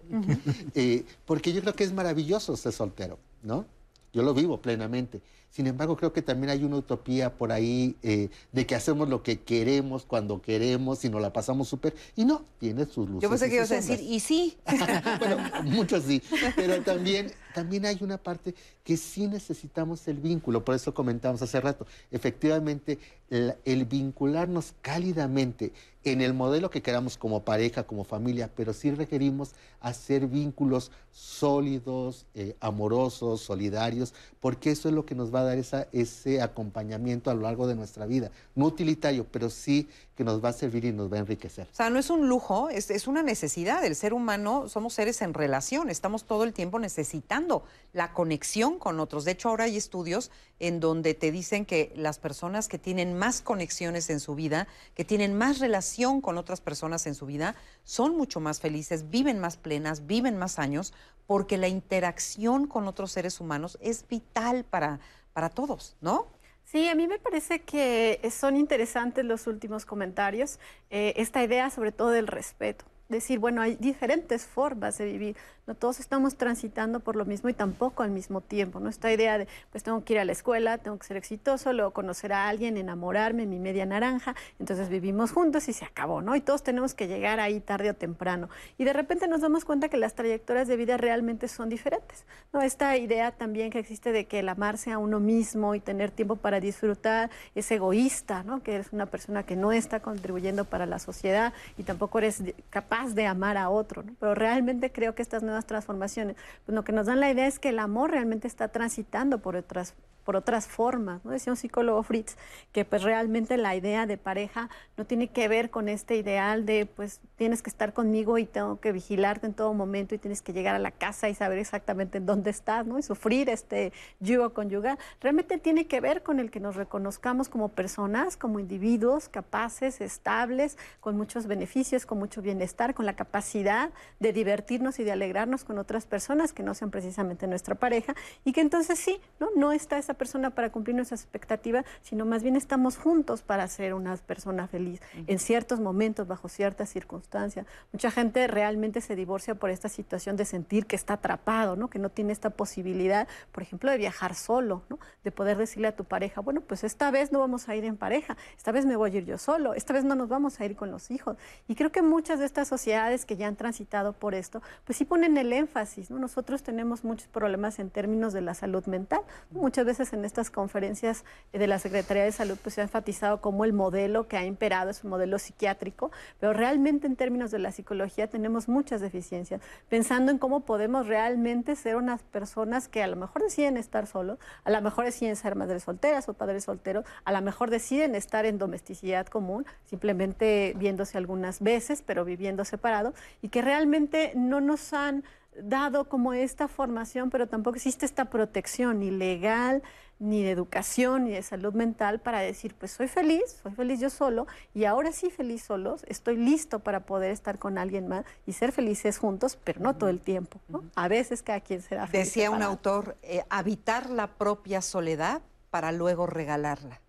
eh, porque yo creo que es maravilloso ser soltero, ¿no? Yo lo vivo plenamente. Sin embargo, creo que también hay una utopía por ahí eh, de que hacemos lo que queremos cuando queremos y nos la pasamos súper. Y no, tiene sus luces. Yo pensé que ibas a decir, y sí. *laughs* bueno, muchos sí. Pero también, también hay una parte que sí necesitamos el vínculo. Por eso comentamos hace rato. Efectivamente, el vincularnos cálidamente en el modelo que queramos como pareja, como familia, pero sí requerimos hacer vínculos sólidos, eh, amorosos, solidarios, porque eso es lo que nos va a dar esa, ese acompañamiento a lo largo de nuestra vida. No utilitario, pero sí que nos va a servir y nos va a enriquecer. O sea, no es un lujo, es, es una necesidad. El ser humano, somos seres en relación, estamos todo el tiempo necesitando la conexión con otros. De hecho, ahora hay estudios en donde te dicen que las personas que tienen más conexiones en su vida, que tienen más relación con otras personas en su vida, son mucho más felices, viven más plenas, viven más años, porque la interacción con otros seres humanos es vital para, para todos, ¿no? Sí, a mí me parece que son interesantes los últimos comentarios, eh, esta idea sobre todo del respeto decir, bueno, hay diferentes formas de vivir, no todos estamos transitando por lo mismo y tampoco al mismo tiempo, ¿no? Esta idea de, pues tengo que ir a la escuela, tengo que ser exitoso, luego conocer a alguien, enamorarme, mi media naranja, entonces vivimos juntos y se acabó, ¿no? Y todos tenemos que llegar ahí tarde o temprano. Y de repente nos damos cuenta que las trayectorias de vida realmente son diferentes, ¿no? Esta idea también que existe de que el amarse a uno mismo y tener tiempo para disfrutar es egoísta, ¿no? Que eres una persona que no está contribuyendo para la sociedad y tampoco eres capaz de amar a otro, ¿no? Pero realmente creo que estas nuevas transformaciones, pues lo que nos dan la idea es que el amor realmente está transitando por otras por otras formas. Decía un psicólogo Fritz que pues realmente la idea de pareja no tiene que ver con este ideal de pues tienes que estar conmigo y tengo que vigilarte en todo momento y tienes que llegar a la casa y saber exactamente en dónde estás, ¿no? Y sufrir este yugo conyugal. Realmente tiene que ver con el que nos reconozcamos como personas, como individuos capaces, estables, con muchos beneficios, con mucho bienestar, con la capacidad de divertirnos y de alegrarnos con otras personas que no sean precisamente nuestra pareja y que entonces sí, ¿no? No está esa persona para cumplir nuestras expectativas, sino más bien estamos juntos para ser una persona feliz en ciertos momentos, bajo ciertas circunstancias. Mucha gente realmente se divorcia por esta situación de sentir que está atrapado, ¿no? que no tiene esta posibilidad, por ejemplo, de viajar solo, ¿no? de poder decirle a tu pareja, bueno, pues esta vez no vamos a ir en pareja, esta vez me voy a ir yo solo, esta vez no nos vamos a ir con los hijos. Y creo que muchas de estas sociedades que ya han transitado por esto, pues sí ponen el énfasis. ¿no? Nosotros tenemos muchos problemas en términos de la salud mental. Muchas veces en estas conferencias de la Secretaría de Salud pues se ha enfatizado como el modelo que ha imperado es un modelo psiquiátrico, pero realmente en términos de la psicología tenemos muchas deficiencias, pensando en cómo podemos realmente ser unas personas que a lo mejor deciden estar solos, a lo mejor deciden ser madres solteras o padres solteros, a lo mejor deciden estar en domesticidad común, simplemente viéndose algunas veces, pero viviendo separado, y que realmente no nos han dado como esta formación, pero tampoco existe esta protección ni legal, ni de educación, ni de salud mental para decir, pues soy feliz, soy feliz yo solo, y ahora sí feliz solos, estoy listo para poder estar con alguien más y ser felices juntos, pero no todo el tiempo. A veces cada quien será feliz. Decía un autor, eh, habitar la propia soledad para luego regalarla.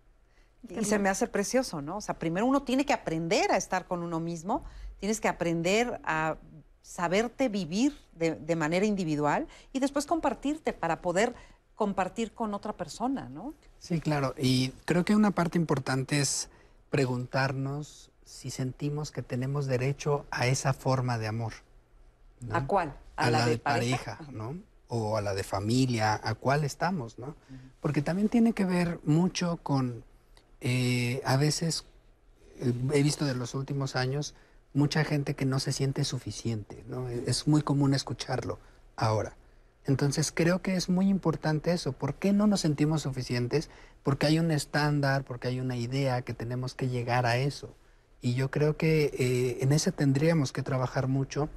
Y se me hace precioso, ¿no? O sea, primero uno tiene que aprender a estar con uno mismo, tienes que aprender a saberte vivir de, de manera individual y después compartirte para poder compartir con otra persona, ¿no? Sí, claro. Y creo que una parte importante es preguntarnos si sentimos que tenemos derecho a esa forma de amor. ¿no? ¿A cuál? A, la, de, pareja, ¿no? O a la de familia, ¿a cuál estamos, no? Porque también tiene que ver mucho con, eh, a veces, eh, he visto de los últimos años, mucha gente que no se siente suficiente, ¿no? Es muy común escucharlo ahora. Entonces creo que es muy importante eso. ¿Por qué no nos sentimos suficientes? Porque hay un estándar, porque hay una idea que tenemos que llegar a eso. Y yo creo que eh, en ese tendríamos que trabajar mucho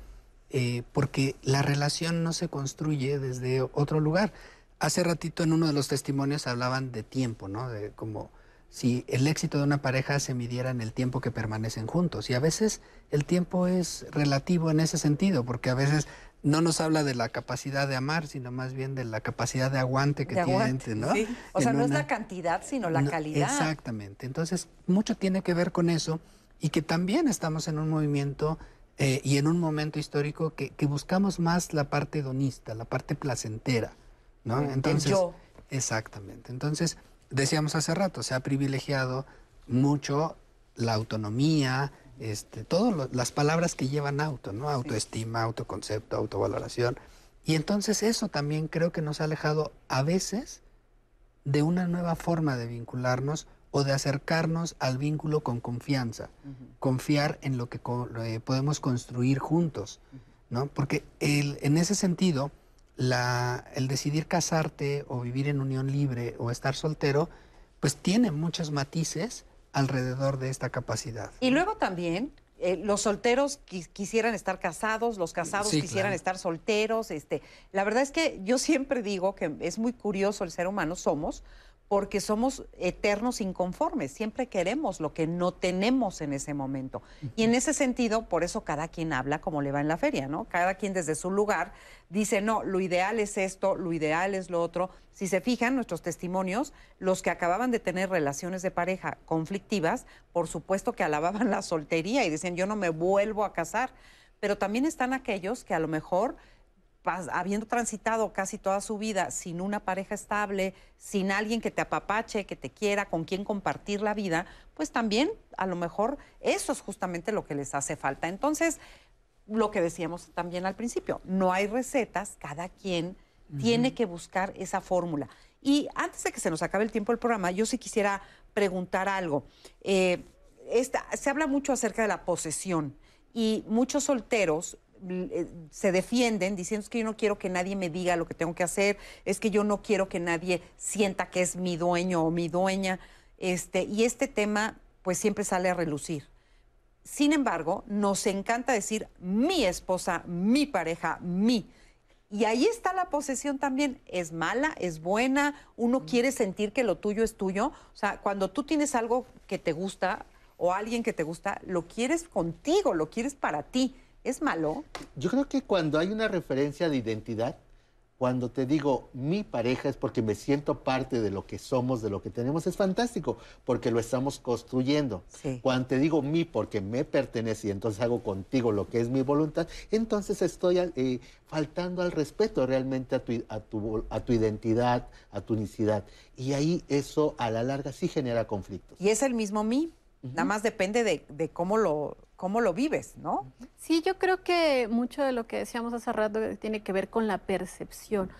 eh, porque la relación no se construye desde otro lugar. Hace ratito en uno de los testimonios hablaban de tiempo, ¿no? De como si el éxito de una pareja se midiera en el tiempo que permanecen juntos. Y a veces el tiempo es relativo en ese sentido, porque a veces no nos habla de la capacidad de amar, sino más bien de la capacidad de aguante que De tiene, ¿no? sí. O sea, no es la cantidad, sino la no, calidad. Exactamente. Entonces, mucho tiene que ver con eso y que también estamos en un movimiento eh, y en un momento histórico que, que buscamos más la parte hedonista, la parte placentera, ¿no? El Entonces, yo. exactamente. Entonces, decíamos hace rato, se ha privilegiado mucho la autonomía, este, todas las palabras que llevan auto, ¿no? Autoestima, autoconcepto, autovaloración. Y entonces eso también creo que nos ha alejado a veces de una nueva forma de vincularnos o de acercarnos al vínculo con confianza, confiar en lo que co- eh, podemos construir juntos, ¿no? Porque el- en ese sentido, la- el decidir casarte o vivir en unión libre o estar soltero, pues tiene muchos matices alrededor de esta capacidad. Y luego también eh, los solteros qui- quisieran estar casados, los casados Sí, quisieran claro. estar solteros. Este, la verdad es que yo siempre digo que es muy curioso el ser humano somos porque somos eternos inconformes, siempre queremos lo que no tenemos en ese momento. Y en ese sentido, por eso cada quien habla como le va en la feria, ¿no? Cada quien desde su lugar dice, no, lo ideal es esto, lo ideal es lo otro. Si se fijan nuestros testimonios, los que acababan de tener relaciones de pareja conflictivas, por supuesto que alababan la soltería y decían, yo no me vuelvo a casar. Pero también están aquellos que a lo mejor habiendo transitado casi toda su vida sin una pareja estable, sin alguien que te apapache, que te quiera, con quien compartir la vida, pues también a lo mejor eso es justamente lo que les hace falta. Entonces, lo que decíamos también al principio, no hay recetas, cada quien tiene que buscar esa fórmula. Y antes de que se nos acabe el tiempo del programa, yo sí quisiera preguntar algo. Eh, esta- se habla mucho acerca de la posesión y muchos solteros se defienden diciendo "Es que yo no quiero que nadie me diga lo que tengo que hacer, es que yo no quiero que nadie sienta que es mi dueño o mi dueña. Este, y este tema pues siempre sale a relucir. Sin embargo, nos encanta decir mi esposa, mi pareja, mi. Y ahí está la posesión también. Es mala, es buena, uno quiere sentir que lo tuyo es tuyo. O sea, cuando tú tienes algo que te gusta o alguien que te gusta, lo quieres contigo, lo quieres para ti. ¿Es malo? Yo creo que cuando hay una referencia de identidad, Cuando te digo mi pareja es porque me siento parte de lo que somos, de lo que tenemos, es fantástico, porque lo estamos construyendo. Cuando te digo mi porque me pertenece y entonces hago contigo lo que es mi voluntad, entonces estoy eh, faltando al respeto realmente a tu, a, tu, a tu identidad, a tu unicidad. Y ahí eso a la larga sí genera conflictos. Y es el mismo mí, nada más depende de, de cómo lo cómo lo vives, ¿no? Sí, yo creo que mucho de lo que decíamos hace rato tiene que ver con la percepción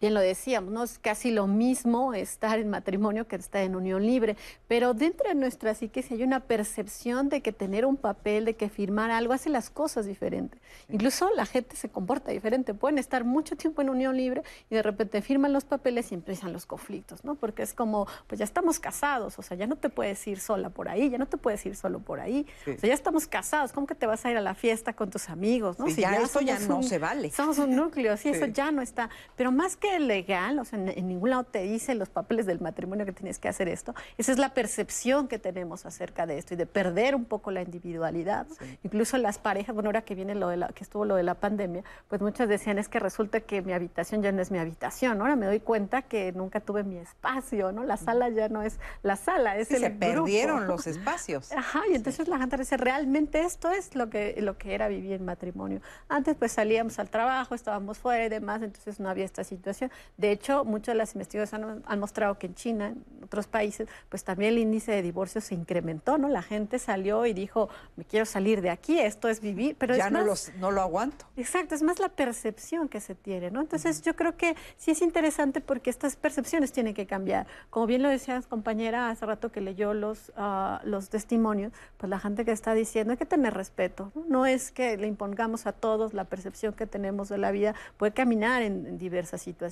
bien lo decíamos, ¿no? Es casi lo mismo estar en matrimonio que estar en unión libre, pero dentro de nuestra psique si hay una percepción de que tener un papel, de que firmar algo hace las cosas diferentes. Incluso la gente se comporta diferente, pueden estar mucho tiempo en unión libre y de repente firman los papeles y empiezan los conflictos, ¿no? Porque es como, pues ya estamos casados, o sea, ya no te puedes ir sola por ahí, ya no te puedes ir solo por ahí, o sea, ya estamos casados, ¿cómo que te vas a ir a la fiesta con tus amigos, ¿no? si ya, esto ya no se vale. Somos un núcleo, sí, eso ya no está, pero más que legal, o sea, en, ningún lado te dice los papeles del matrimonio que tienes que hacer esto. Esa es la percepción que tenemos acerca de esto y de perder un poco la individualidad. Incluso las parejas, bueno, ahora que viene lo de la, que estuvo lo de la pandemia, pues muchas decían es que resulta que mi habitación ya no es mi habitación. Ahora me doy cuenta que nunca tuve mi espacio, ¿no? La sala ya no es la sala, es el se perdieron *laughs* los espacios. Ajá, y entonces la gente dice, realmente esto es lo que, lo que era vivir en matrimonio. Antes pues salíamos al trabajo, estábamos fuera y demás, entonces no había esta situación. De hecho, muchas de las investigaciones han, mostrado que en China, en otros países, pues también el índice de divorcio se incrementó, ¿no? La gente salió y dijo, me quiero salir de aquí, esto es vivir, pero ya es no, más, no lo aguanto. Exacto, es más la percepción que se tiene, ¿no? Entonces yo creo que sí es interesante porque estas percepciones tienen que cambiar. Como bien lo decías, compañera, hace rato que leyó los, ah, los testimonios, pues la gente que está diciendo hay que tener respeto, ¿no? No es que le impongamos a todos la percepción que tenemos de la vida, puede caminar en diversas situaciones.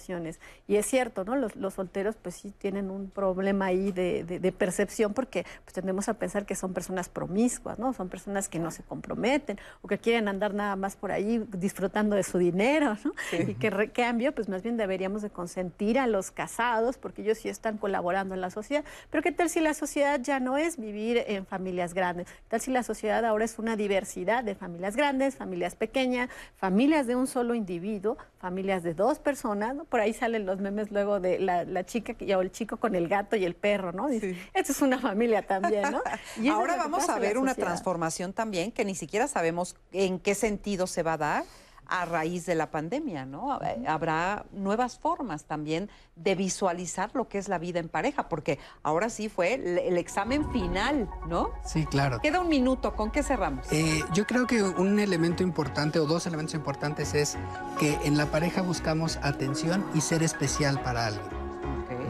Y es cierto, ¿no? Los, los solteros pues sí tienen un problema ahí de, de, percepción porque pues tendemos a pensar que son personas promiscuas, ¿no? Son personas que no se comprometen o que quieren andar nada más por ahí disfrutando de su dinero, ¿no? Y que cambio, pues más bien deberíamos de consentir a los casados porque ellos sí están colaborando en la sociedad. Pero ¿qué tal si la sociedad ya no es vivir en familias grandes? ¿Qué tal si la sociedad ahora es una diversidad de familias grandes, familias pequeñas, familias de un solo individuo, familias de dos personas, ¿no? Por ahí salen los memes luego de la, chica o el chico con el gato y el perro, ¿no? Es una familia también, ¿no? *laughs* Y Ahora vamos a ver una transformación también que ni siquiera sabemos en qué sentido se va a dar a raíz de la pandemia, ¿no? Habrá nuevas formas también de visualizar lo que es la vida en pareja, porque ahora sí fue el, examen final, ¿no? Sí, claro. Queda un minuto, ¿con qué cerramos? Eh, yo creo que un elemento importante o dos elementos importantes es que en la pareja buscamos atención y ser especial para alguien,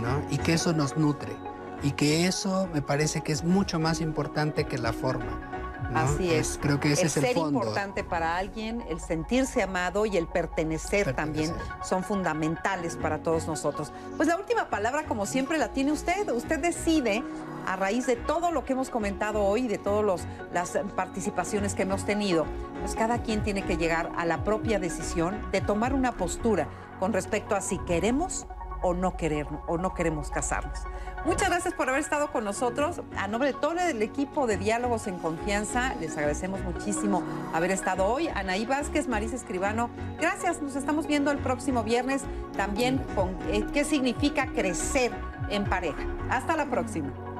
¿no? Y que eso nos nutre y que eso me parece que es mucho más importante que la forma. Así es. Creo que ese el es el ser importante para alguien, el sentirse amado y el pertenecer, también son fundamentales para todos nosotros. Pues la última palabra, como siempre, la tiene usted. Usted decide a raíz de todo lo que hemos comentado hoy, de todas las participaciones que hemos tenido, pues cada quien tiene que llegar a la propia decisión de tomar una postura con respecto a si queremos o no querer o no queremos casarnos. Muchas gracias por haber estado con nosotros. A nombre de todo el equipo de Diálogos en Confianza, les agradecemos muchísimo haber estado hoy. Anaí Vázquez, Marisa Escribano, gracias. Nos estamos viendo el próximo viernes también con eh, qué significa crecer en pareja. Hasta la próxima.